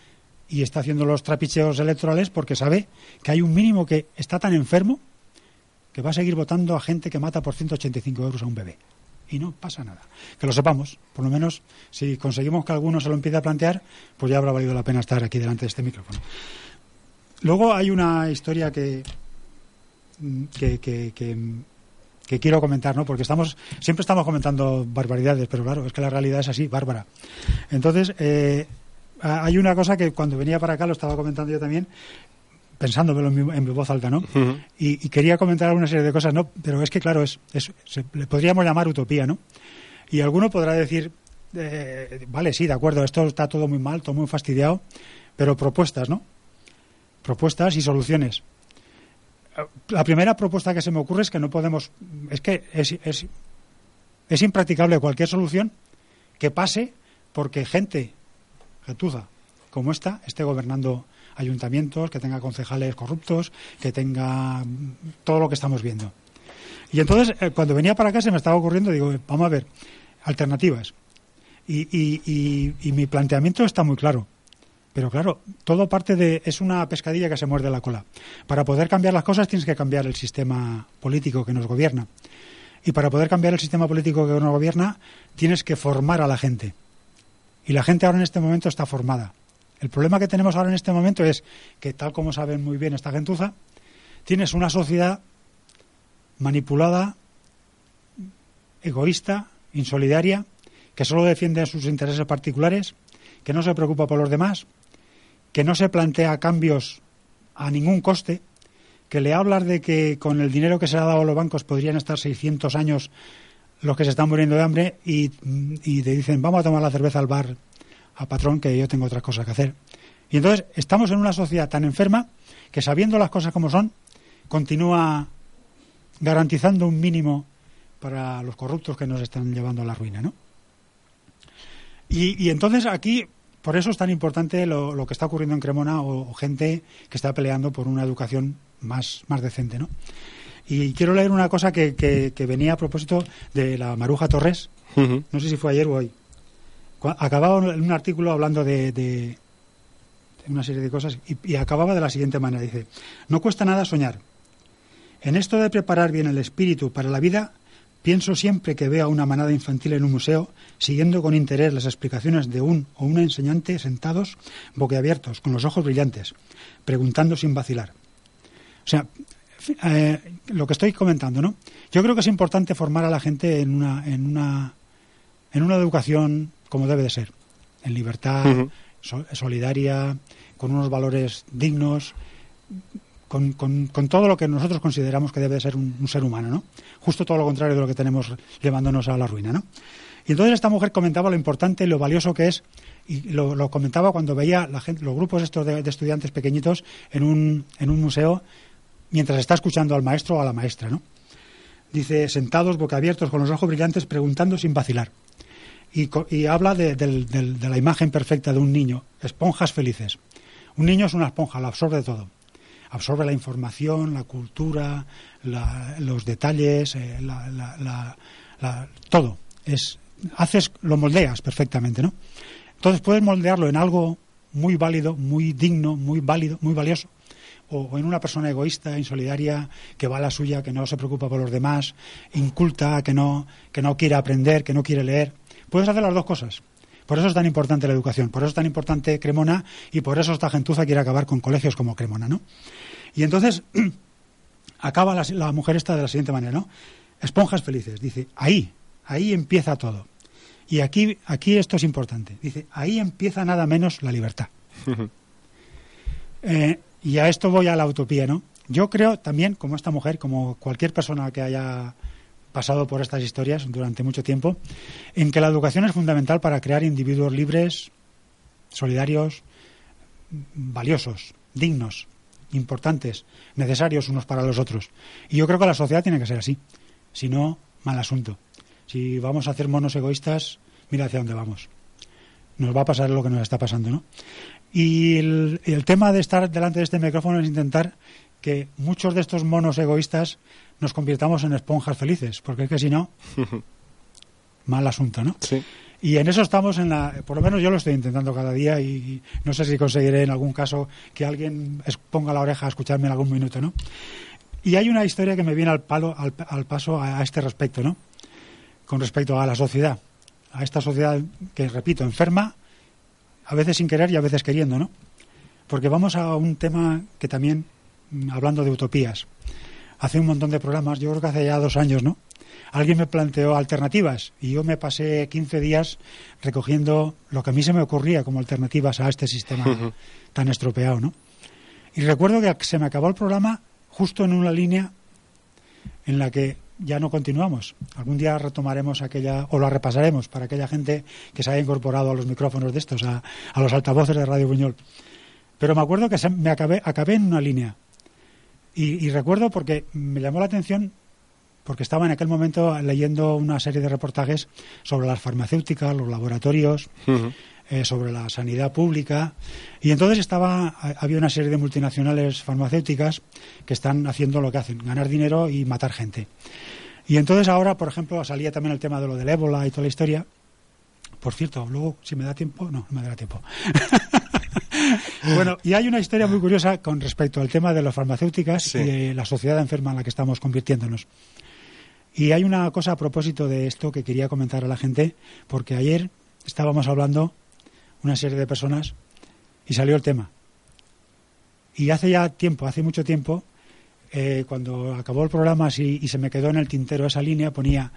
y está haciendo los trapicheos electorales porque sabe que hay un mínimo que está tan enfermo que va a seguir votando a gente que mata por 185 euros a un bebé. Y no pasa nada. Que lo sepamos. Por lo menos, si conseguimos que alguno se lo empiece a plantear, pues ya habrá valido la pena estar aquí delante de este micrófono. Luego hay una historia que, que, que, que, quiero comentar, ¿no? Porque estamos, siempre estamos comentando barbaridades, pero claro, es que la realidad es así, bárbara. Entonces, eh, hay una cosa que cuando venía para acá, lo estaba comentando yo también, pensándomelo en mi, en mi voz alta, ¿no? y, y quería comentar alguna serie de cosas, ¿no? Pero es que, claro, es, es- se, le podríamos llamar utopía, ¿no? Y alguno podrá decir, eh, vale, sí, de acuerdo, esto está todo muy mal, todo muy fastidiado, pero propuestas, ¿no? Propuestas y soluciones. La primera propuesta que se me ocurre es que no podemos, es que es, es, es impracticable cualquier solución que pase porque gente, gentuza, como esta, esté gobernando ayuntamientos, que tenga concejales corruptos, que tenga todo lo que estamos viendo. Y entonces, eh, cuando venía para acá se me estaba ocurriendo, digo, vamos a ver, alternativas. Y, y- y- y mi planteamiento está muy claro. Pero claro, todo parte de. es una pescadilla que se muerde la cola. Para poder cambiar las cosas tienes que cambiar el sistema político que nos gobierna. Y para poder cambiar el sistema político que nos gobierna, tienes que formar a la gente. Y la gente ahora en este momento está formada. El problema que tenemos ahora en este momento es que, tal como saben muy bien esta gentuza, tienes una sociedad manipulada, egoísta, insolidaria, que solo defiende sus intereses particulares, que no se preocupa por los demás, que no se plantea cambios a ningún coste, que le hablas de que con el dinero que se le ha dado a los bancos podrían estar 600 años los que se están muriendo de hambre y, te dicen vamos a tomar la cerveza al bar a patrón que yo tengo otras cosas que hacer. Y entonces estamos en una sociedad tan enferma que sabiendo las cosas como son, continúa garantizando un mínimo para los corruptos que nos están llevando a la ruina, ¿no? Y, y entonces aquí, por eso es tan importante lo, lo que está ocurriendo en Cremona o, o gente que está peleando por una educación más, más decente, ¿no? Y quiero leer una cosa que, que, que venía a propósito de la Maruja Torres, no sé si fue ayer o hoy. Acababa en un artículo hablando de, de- una serie de cosas y, acababa de la siguiente manera. Dice, no cuesta nada soñar. En esto de preparar bien el espíritu para la vida, pienso siempre que veo a una manada infantil en un museo, siguiendo con interés las explicaciones de un o una enseñante sentados, boquiabiertos, con los ojos brillantes, preguntando sin vacilar. O sea, eh, lo que estoy comentando, ¿no? Yo creo que es importante formar a la gente en una, en una, en una educación como debe de ser, en libertad, solidaria, con unos valores dignos, con, con- con todo lo que nosotros consideramos que debe de ser un, un ser humano, ¿no? Justo todo lo contrario de lo que tenemos llevándonos a la ruina, ¿no? Y entonces esta mujer comentaba lo importante y lo valioso que es, y lo, lo comentaba cuando veía la gente, los grupos estos de, de estudiantes pequeñitos en un, en un museo mientras está escuchando al maestro o a la maestra, ¿no? Dice, sentados, boca abiertos, con los ojos brillantes, preguntando sin vacilar. Y, habla de, de la imagen perfecta de un niño, esponjas felices. Un niño es una esponja, lo absorbe todo. Absorbe la información, la cultura, los detalles, eh, la- la- todo. Es, haces, lo moldeas perfectamente, ¿no? Entonces puedes moldearlo en algo muy válido, muy digno, muy válido, muy valioso, o, o en una persona egoísta, insolidaria, que va a la suya, que no se preocupa por los demás, inculta, que no, que no quiere aprender, que no quiere leer. Puedes hacer las dos cosas. Por eso es tan importante la educación, por eso es tan importante Cremona y por eso esta gentuza quiere acabar con colegios como Cremona, ¿no? Y entonces (clears throat) acaba la, la mujer esta de la siguiente manera, ¿no? Esponjas felices, dice, ahí, ahí empieza todo. Y aquí, aquí esto es importante, dice, ahí empieza nada menos la libertad. (laughs) Eh, y a esto voy a la utopía, ¿no? Yo creo también, como esta mujer, como cualquier persona que haya pasado por estas historias durante mucho tiempo, en que la educación es fundamental para crear individuos libres, solidarios, valiosos, dignos, importantes, necesarios unos para los otros. Y yo creo que la sociedad tiene que ser así. Si no, mal asunto. Si vamos a hacer monos egoístas, mira hacia dónde vamos. Nos va a pasar lo que nos está pasando, ¿no? Y el, el tema de estar delante de este micrófono es intentar que muchos de estos monos egoístas nos convirtamos en esponjas felices, porque es que si no, (laughs) mal asunto, ¿no? Sí. Y en eso estamos en la, por lo menos yo lo estoy intentando cada día y no sé si conseguiré en algún caso que alguien ponga la oreja a escucharme en algún minuto, ¿no? Y hay una historia que me viene al palo, al, al paso a, a este respecto, ¿no? Con respecto a la sociedad, a esta sociedad que, repito, enferma, a veces sin querer y a veces queriendo, ¿no? Porque vamos a un tema que también, hablando de utopías, hace un montón de programas, yo creo que hace ya dos años, ¿no? Alguien me planteó alternativas y yo me pasé 15 días recogiendo lo que a mí se me ocurría como alternativas a este sistema tan estropeado, ¿no? Y recuerdo que se me acabó el programa justo en una línea en la que ya no continuamos. Algún día retomaremos aquella, o la repasaremos para aquella gente que se haya incorporado a los micrófonos de estos, a, a los altavoces de Radio Buñol. Pero me acuerdo que se, me acabé, acabé en una línea. Y, y, recuerdo porque me llamó la atención, porque estaba en aquel momento leyendo una serie de reportajes sobre las farmacéuticas, los laboratorios, uh -huh. eh, sobre la sanidad pública. Y entonces estaba, había una serie de multinacionales farmacéuticas que están haciendo lo que hacen, ganar dinero y matar gente. Y entonces ahora, por ejemplo, salía también el tema de lo del ébola y toda la historia. Por cierto, luego, si me da tiempo, no, no me dará tiempo. (laughs) (laughs) bueno, y hay una historia muy curiosa con respecto al tema de las farmacéuticas sí. y de la sociedad enferma en la que estamos convirtiéndonos. Y hay una cosa a propósito de esto que quería comentar a la gente, porque ayer estábamos hablando una serie de personas y salió el tema. Y hace ya tiempo, hace mucho tiempo, eh, cuando acabó el programa y se me quedó en el tintero esa línea, ponía,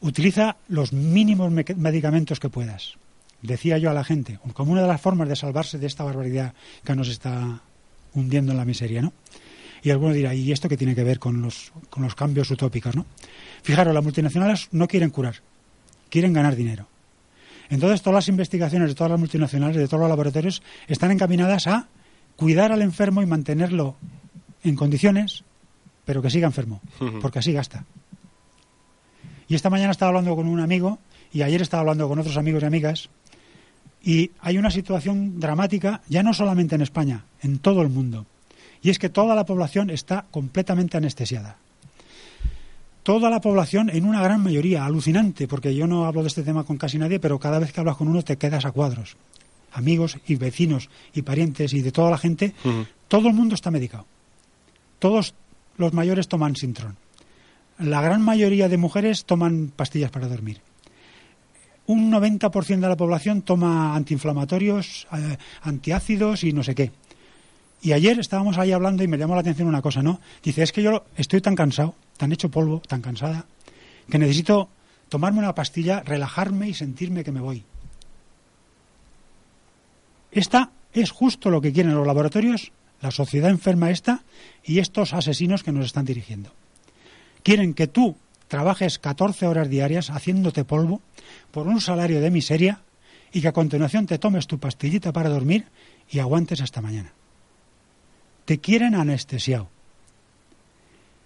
utiliza los mínimos me medicamentos que puedas. Decía yo a la gente, como una de las formas de salvarse de esta barbaridad que nos está hundiendo en la miseria, ¿no? Y alguno dirá, ¿y esto qué tiene que ver con los, con los cambios utópicos, no? Fijaros, las multinacionales no quieren curar, quieren ganar dinero. Entonces, todas las investigaciones de todas las multinacionales, de todos los laboratorios, están encaminadas a cuidar al enfermo y mantenerlo en condiciones, pero que siga enfermo, porque así gasta. Y esta mañana estaba hablando con un amigo y ayer estaba hablando con otros amigos y amigas y hay una situación dramática, ya no solamente en España, en todo el mundo. Y es que toda la población está completamente anestesiada. Toda la población, en una gran mayoría, alucinante, porque yo no hablo de este tema con casi nadie, pero cada vez que hablas con uno te quedas a cuadros. Amigos y vecinos y parientes y de toda la gente, uh -huh. todo el mundo está medicado. Todos los mayores toman Sintron. La gran mayoría de mujeres toman pastillas para dormir. Un 90% de la población toma antiinflamatorios, eh, antiácidos y no sé qué. Y ayer estábamos ahí hablando y me llamó la atención una cosa, ¿no? Dice, es que yo estoy tan cansado, tan hecho polvo, tan cansada, que necesito tomarme una pastilla, relajarme y sentirme que me voy. Esta es justo lo que quieren los laboratorios, la sociedad enferma esta y estos asesinos que nos están dirigiendo. Quieren que tú trabajes 14 horas diarias haciéndote polvo por un salario de miseria y que a continuación te tomes tu pastillita para dormir y aguantes hasta mañana. Te quieren anestesiado.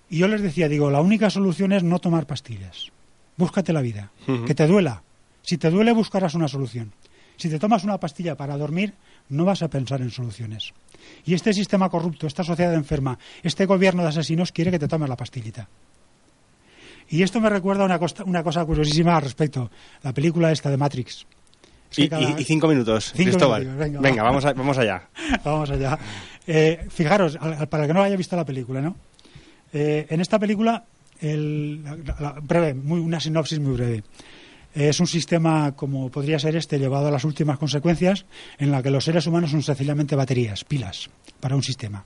Y yo les decía, digo, la única solución es no tomar pastillas. Búscate la vida. Uh -huh. Que te duela. Si te duele, buscarás una solución. Si te tomas una pastilla para dormir, no vas a pensar en soluciones. Y este sistema corrupto, esta sociedad enferma, este gobierno de asesinos quiere que te tomes la pastillita. Y esto me recuerda una, cosa, una cosa curiosísima al respecto. La película esta de Matrix. Es y, cada... y, y, cinco minutos, cinco Cristóbal. Minutos, venga, venga vamos, a, vamos allá. (laughs) vamos allá. Eh, fijaros, para el que no haya visto la película, ¿no? Eh, en esta película, el, la, la, breve, muy, una sinopsis muy breve. Eh, es un sistema como podría ser este, llevado a las últimas consecuencias, en la que los seres humanos son sencillamente baterías, pilas, para un sistema.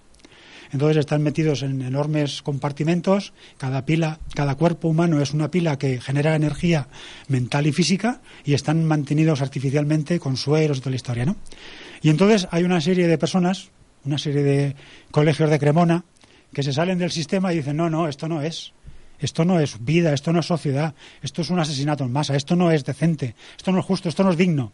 Entonces están metidos en enormes compartimentos, cada pila, cada cuerpo humano es una pila que genera energía mental y física y están mantenidos artificialmente con sueros y toda la historia, ¿no? Y entonces hay una serie de personas, una serie de colegios de Cremona, que se salen del sistema y dicen, no, no, esto no es. Esto no es vida, esto no es sociedad, esto es un asesinato en masa, esto no es decente, esto no es justo, esto no es digno.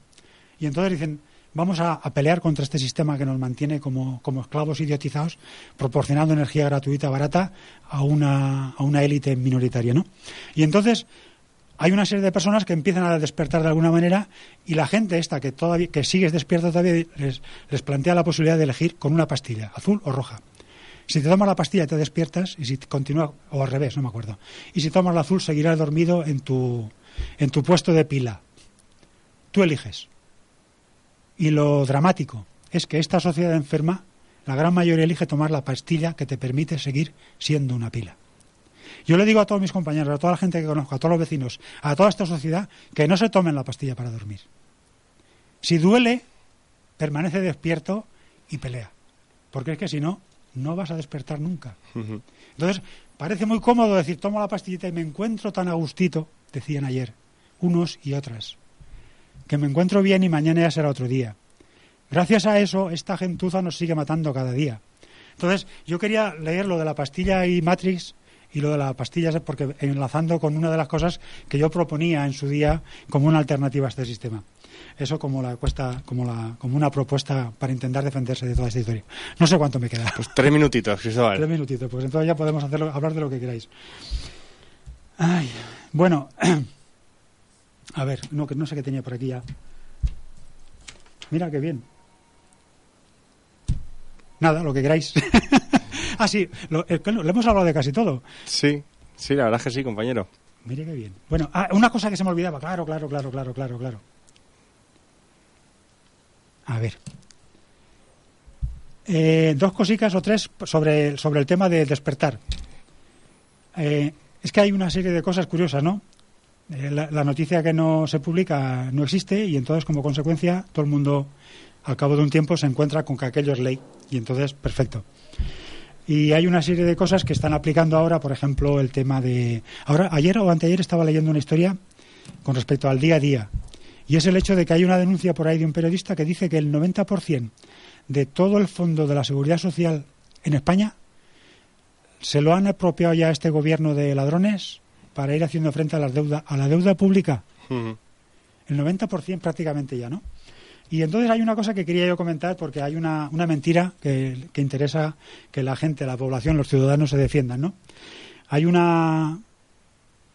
Y entonces dicen, vamos a, pelear contra este sistema que nos mantiene como, como, esclavos idiotizados, proporcionando energía gratuita, barata, a una, a una élite minoritaria, ¿no? Y entonces hay una serie de personas que empiezan a despertar de alguna manera y la gente esta que todavía que sigue despierta todavía les, les plantea la posibilidad de elegir con una pastilla, azul o roja. Si te tomas la pastilla te despiertas y si continúa o al revés, no me acuerdo. Y si tomas la azul seguirás dormido en tu en tu puesto de pila. Tú eliges. Y lo dramático es que esta sociedad enferma, la gran mayoría elige tomar la pastilla que te permite seguir siendo una pila. Yo le digo a todos mis compañeros, a toda la gente que conozco, a todos los vecinos, a toda esta sociedad, que no se tomen la pastilla para dormir. Si duele, permanece despierto y pelea. Porque es que si no, no vas a despertar nunca. Entonces, parece muy cómodo decir, tomo la pastillita y me encuentro tan a gustito, decían ayer, unos y otras, que me encuentro bien y mañana ya será otro día. Gracias a eso, esta gentuza nos sigue matando cada día. Entonces, yo quería leer lo de la pastilla y Matrix y lo de la pastilla, porque enlazando con una de las cosas que yo proponía en su día como una alternativa a este sistema. Eso como la cuesta, como la, como una propuesta para intentar defenderse de toda esta historia. No sé cuánto me queda. Pues tres minutitos, Cristóbal. Tres minutitos, pues entonces ya podemos hacerlo, hablar de lo que queráis. Ay, bueno, (clears throat) a ver, no, que no sé qué tenía por aquí ya. Mira qué bien. Nada, lo que queráis. (laughs) ah, sí, lo, eh, hemos hablado de casi todo. Sí, sí, la verdad es que sí, compañero. Mire qué bien. Bueno, ah, una cosa que se me olvidaba. Claro, claro, claro, claro, claro, claro. A ver. Eh, dos cositas o tres sobre, sobre el tema de despertar. Eh, es que hay una serie de cosas curiosas, ¿no? Eh, la, noticia que no se publica no existe y entonces, como consecuencia, todo el mundo, al cabo de un tiempo, se encuentra con que aquello es ley. Y entonces, perfecto. Y hay una serie de cosas que están aplicando ahora, por ejemplo, el tema de... Ahora, ayer o anteayer estaba leyendo una historia con respecto al día a día. Y es el hecho de que hay una denuncia por ahí de un periodista que dice que el 90% de todo el fondo de la seguridad social en España se lo han apropiado ya este gobierno de ladrones para ir haciendo frente a la deuda, a la deuda pública. Uh -huh. El 90% prácticamente ya, ¿no? Y entonces hay una cosa que quería yo comentar porque hay una, una mentira que, que, interesa que la gente, la población, los ciudadanos se defiendan, ¿no? Hay una,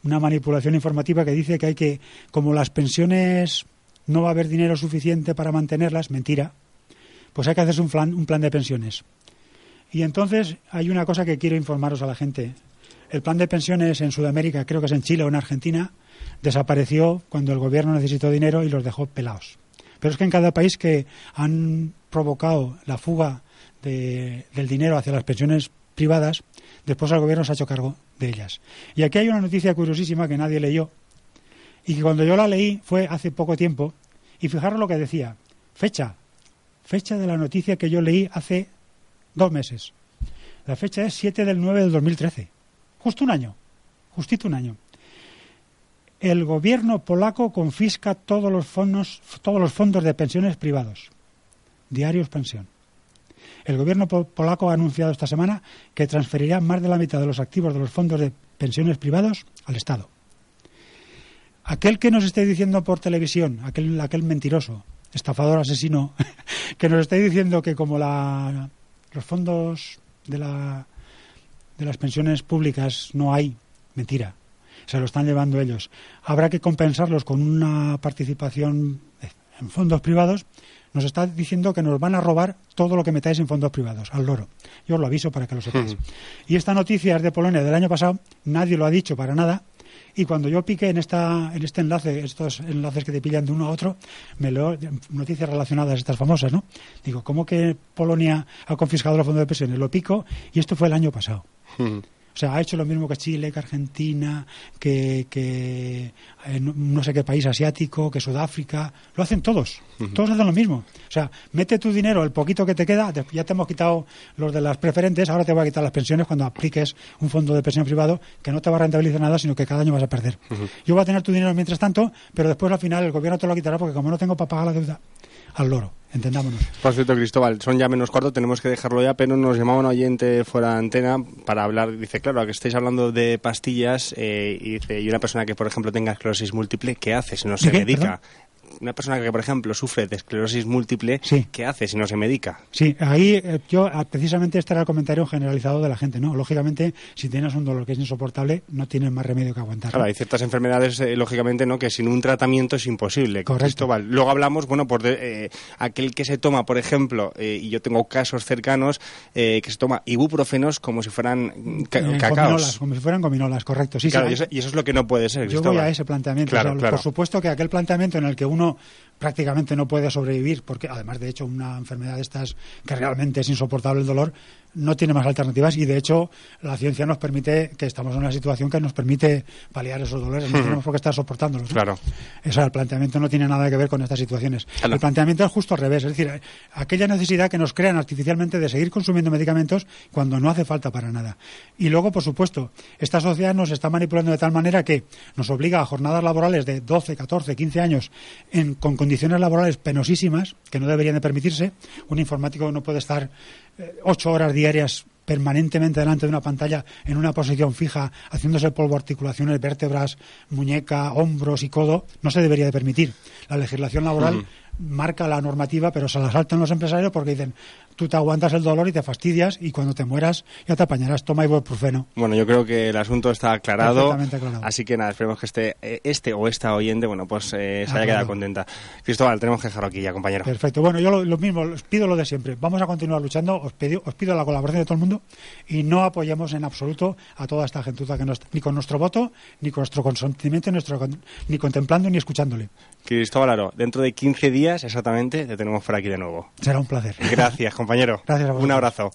una manipulación informativa que dice que hay que, como las pensiones no va a haber dinero suficiente para mantenerlas, mentira, pues hay que hacerse un plan, un plan de pensiones. Y entonces hay una cosa que quiero informaros a la gente. El plan de pensiones en Sudamérica, creo que es en Chile o en Argentina, desapareció cuando el gobierno necesitó dinero y los dejó pelados. Pero es que en cada país que han provocado la fuga de, del dinero hacia las pensiones privadas, después el gobierno se ha hecho cargo de ellas. Y aquí hay una noticia curiosísima que nadie leyó y que cuando yo la leí fue hace poco tiempo y fijaros lo que decía. Fecha. Fecha de la noticia que yo leí hace dos meses. La fecha es 7 del 9 del 2013. Justo un año. Justito un año. El gobierno polaco confisca todos los fondos, todos los fondos de pensiones privados. Diarios pensión. El gobierno polaco ha anunciado esta semana que transferirá más de la mitad de los activos de los fondos de pensiones privados al Estado. Aquel que nos esté diciendo por televisión, aquel, aquel mentiroso, estafador, asesino, (laughs) que nos esté diciendo que como la, los fondos de, la, de las pensiones públicas no hay, mentira, se lo están llevando ellos. Habrá que compensarlos con una participación en fondos privados. Nos está diciendo que nos van a robar todo lo que metáis en fondos privados, al loro. Yo os lo aviso para que lo sepáis. Y esta noticia es de Polonia del año pasado, nadie lo ha dicho para nada, y cuando yo piqué en esta en este enlace estos enlaces que te pillan de uno a otro me leo noticias relacionadas estas famosas no digo cómo que Polonia ha confiscado los fondos de pensiones lo pico y esto fue el año pasado o sea, ha hecho lo mismo que Chile, que Argentina, que, que eh, no, no, sé qué país asiático, que Sudáfrica. Lo hacen todos. Uh -huh. Todos hacen lo mismo. O sea, mete tu dinero, el poquito que te queda, ya te hemos quitado los de las preferentes, ahora te voy a quitar las pensiones cuando apliques un fondo de pensión privado que no te va a rentabilizar nada, sino que cada año vas a perder. Uh -huh. Yo voy a tener tu dinero mientras tanto, pero después al final el gobierno te lo quitará porque como no tengo para pagar la deuda al loro. Entendámonos. Por cierto, Cristóbal, son ya menos cuarto, tenemos que dejarlo ya, pero nos llamaba un oyente fuera de antena para hablar. Dice, claro, a que estáis hablando de pastillas eh, y, dice, y una persona que, por ejemplo, tenga esclerosis múltiple, ¿qué hace si no se qué? Una persona que, por ejemplo, sufre de esclerosis múltiple, Sí. ¿qué hace si no se medica? Sí, ahí eh, yo ah, precisamente este era el comentario generalizado de la gente, ¿no? Lógicamente, si tienes un dolor que es insoportable, no tienes más remedio que aguantar. Claro, hay ciertas enfermedades, eh, lógicamente, ¿no? que sin un tratamiento es imposible. Correcto. Cristóbal. Luego hablamos, bueno, por de- eh, aquel que se toma, por ejemplo, eh, y yo tengo casos cercanos, eh, que se toma ibuprofenos como si fueran mm, ca- cacaos. como si fueran gominolas, correcto. Sí, sí, Claro, hay- y, eso, y eso es lo que no puede ser, Yo Cristóbal. voy a ese planteamiento. Claro, O sea, claro. Por supuesto que aquel planteamiento en el que uno prácticamente no puede sobrevivir, porque además de hecho una enfermedad de estas que realmente es insoportable el dolor, no tiene más alternativas y de hecho la ciencia nos permite que estamos en una situación que nos permite paliar esos dolores, no tenemos por qué estar soportándolos. ¿no? Claro. O sea, el planteamiento no tiene nada que ver con estas situaciones. Claro. El planteamiento es justo al revés, es decir, aquella necesidad que nos crean artificialmente de seguir consumiendo medicamentos cuando no hace falta para nada. Y luego, por supuesto, esta sociedad nos está manipulando de tal manera que nos obliga a jornadas laborales de 12, 14, 15 años en- con condiciones laborales penosísimas que no deberían de permitirse. Un informático no puede estar eh, ocho horas diarias permanentemente delante de una pantalla en una posición fija, haciéndose polvo articulaciones, vértebras, muñeca, hombros y codo, no se debería de permitir. La legislación laboral marca la normativa, pero se la saltan los empresarios porque dicen, tú te aguantas el dolor y te fastidias y cuando te mueras ya te apañarás, toma ibuprofeno. Bueno, yo creo que el asunto está aclarado. Aclarado. Así que nada, esperemos que este, eh, este o esta oyente, bueno, pues eh, se haya quedado contenta. Cristóbal, tenemos que dejarlo aquí ya, compañero. Perfecto. Bueno, yo lo, lo mismo, os pido lo de siempre. Vamos a continuar luchando, os pido, os pido la colaboración de todo el mundo y no apoyemos en absoluto a toda esta gentuza que no está, ni con nuestro voto, ni con nuestro consentimiento, ni nuestro, ni contemplando, ni escuchándole. Cristóbal Aro, dentro de 15 días exactamente te tenemos por aquí de nuevo. Será un placer. Gracias, (laughs) compañero. Gracias a vosotros. Un abrazo.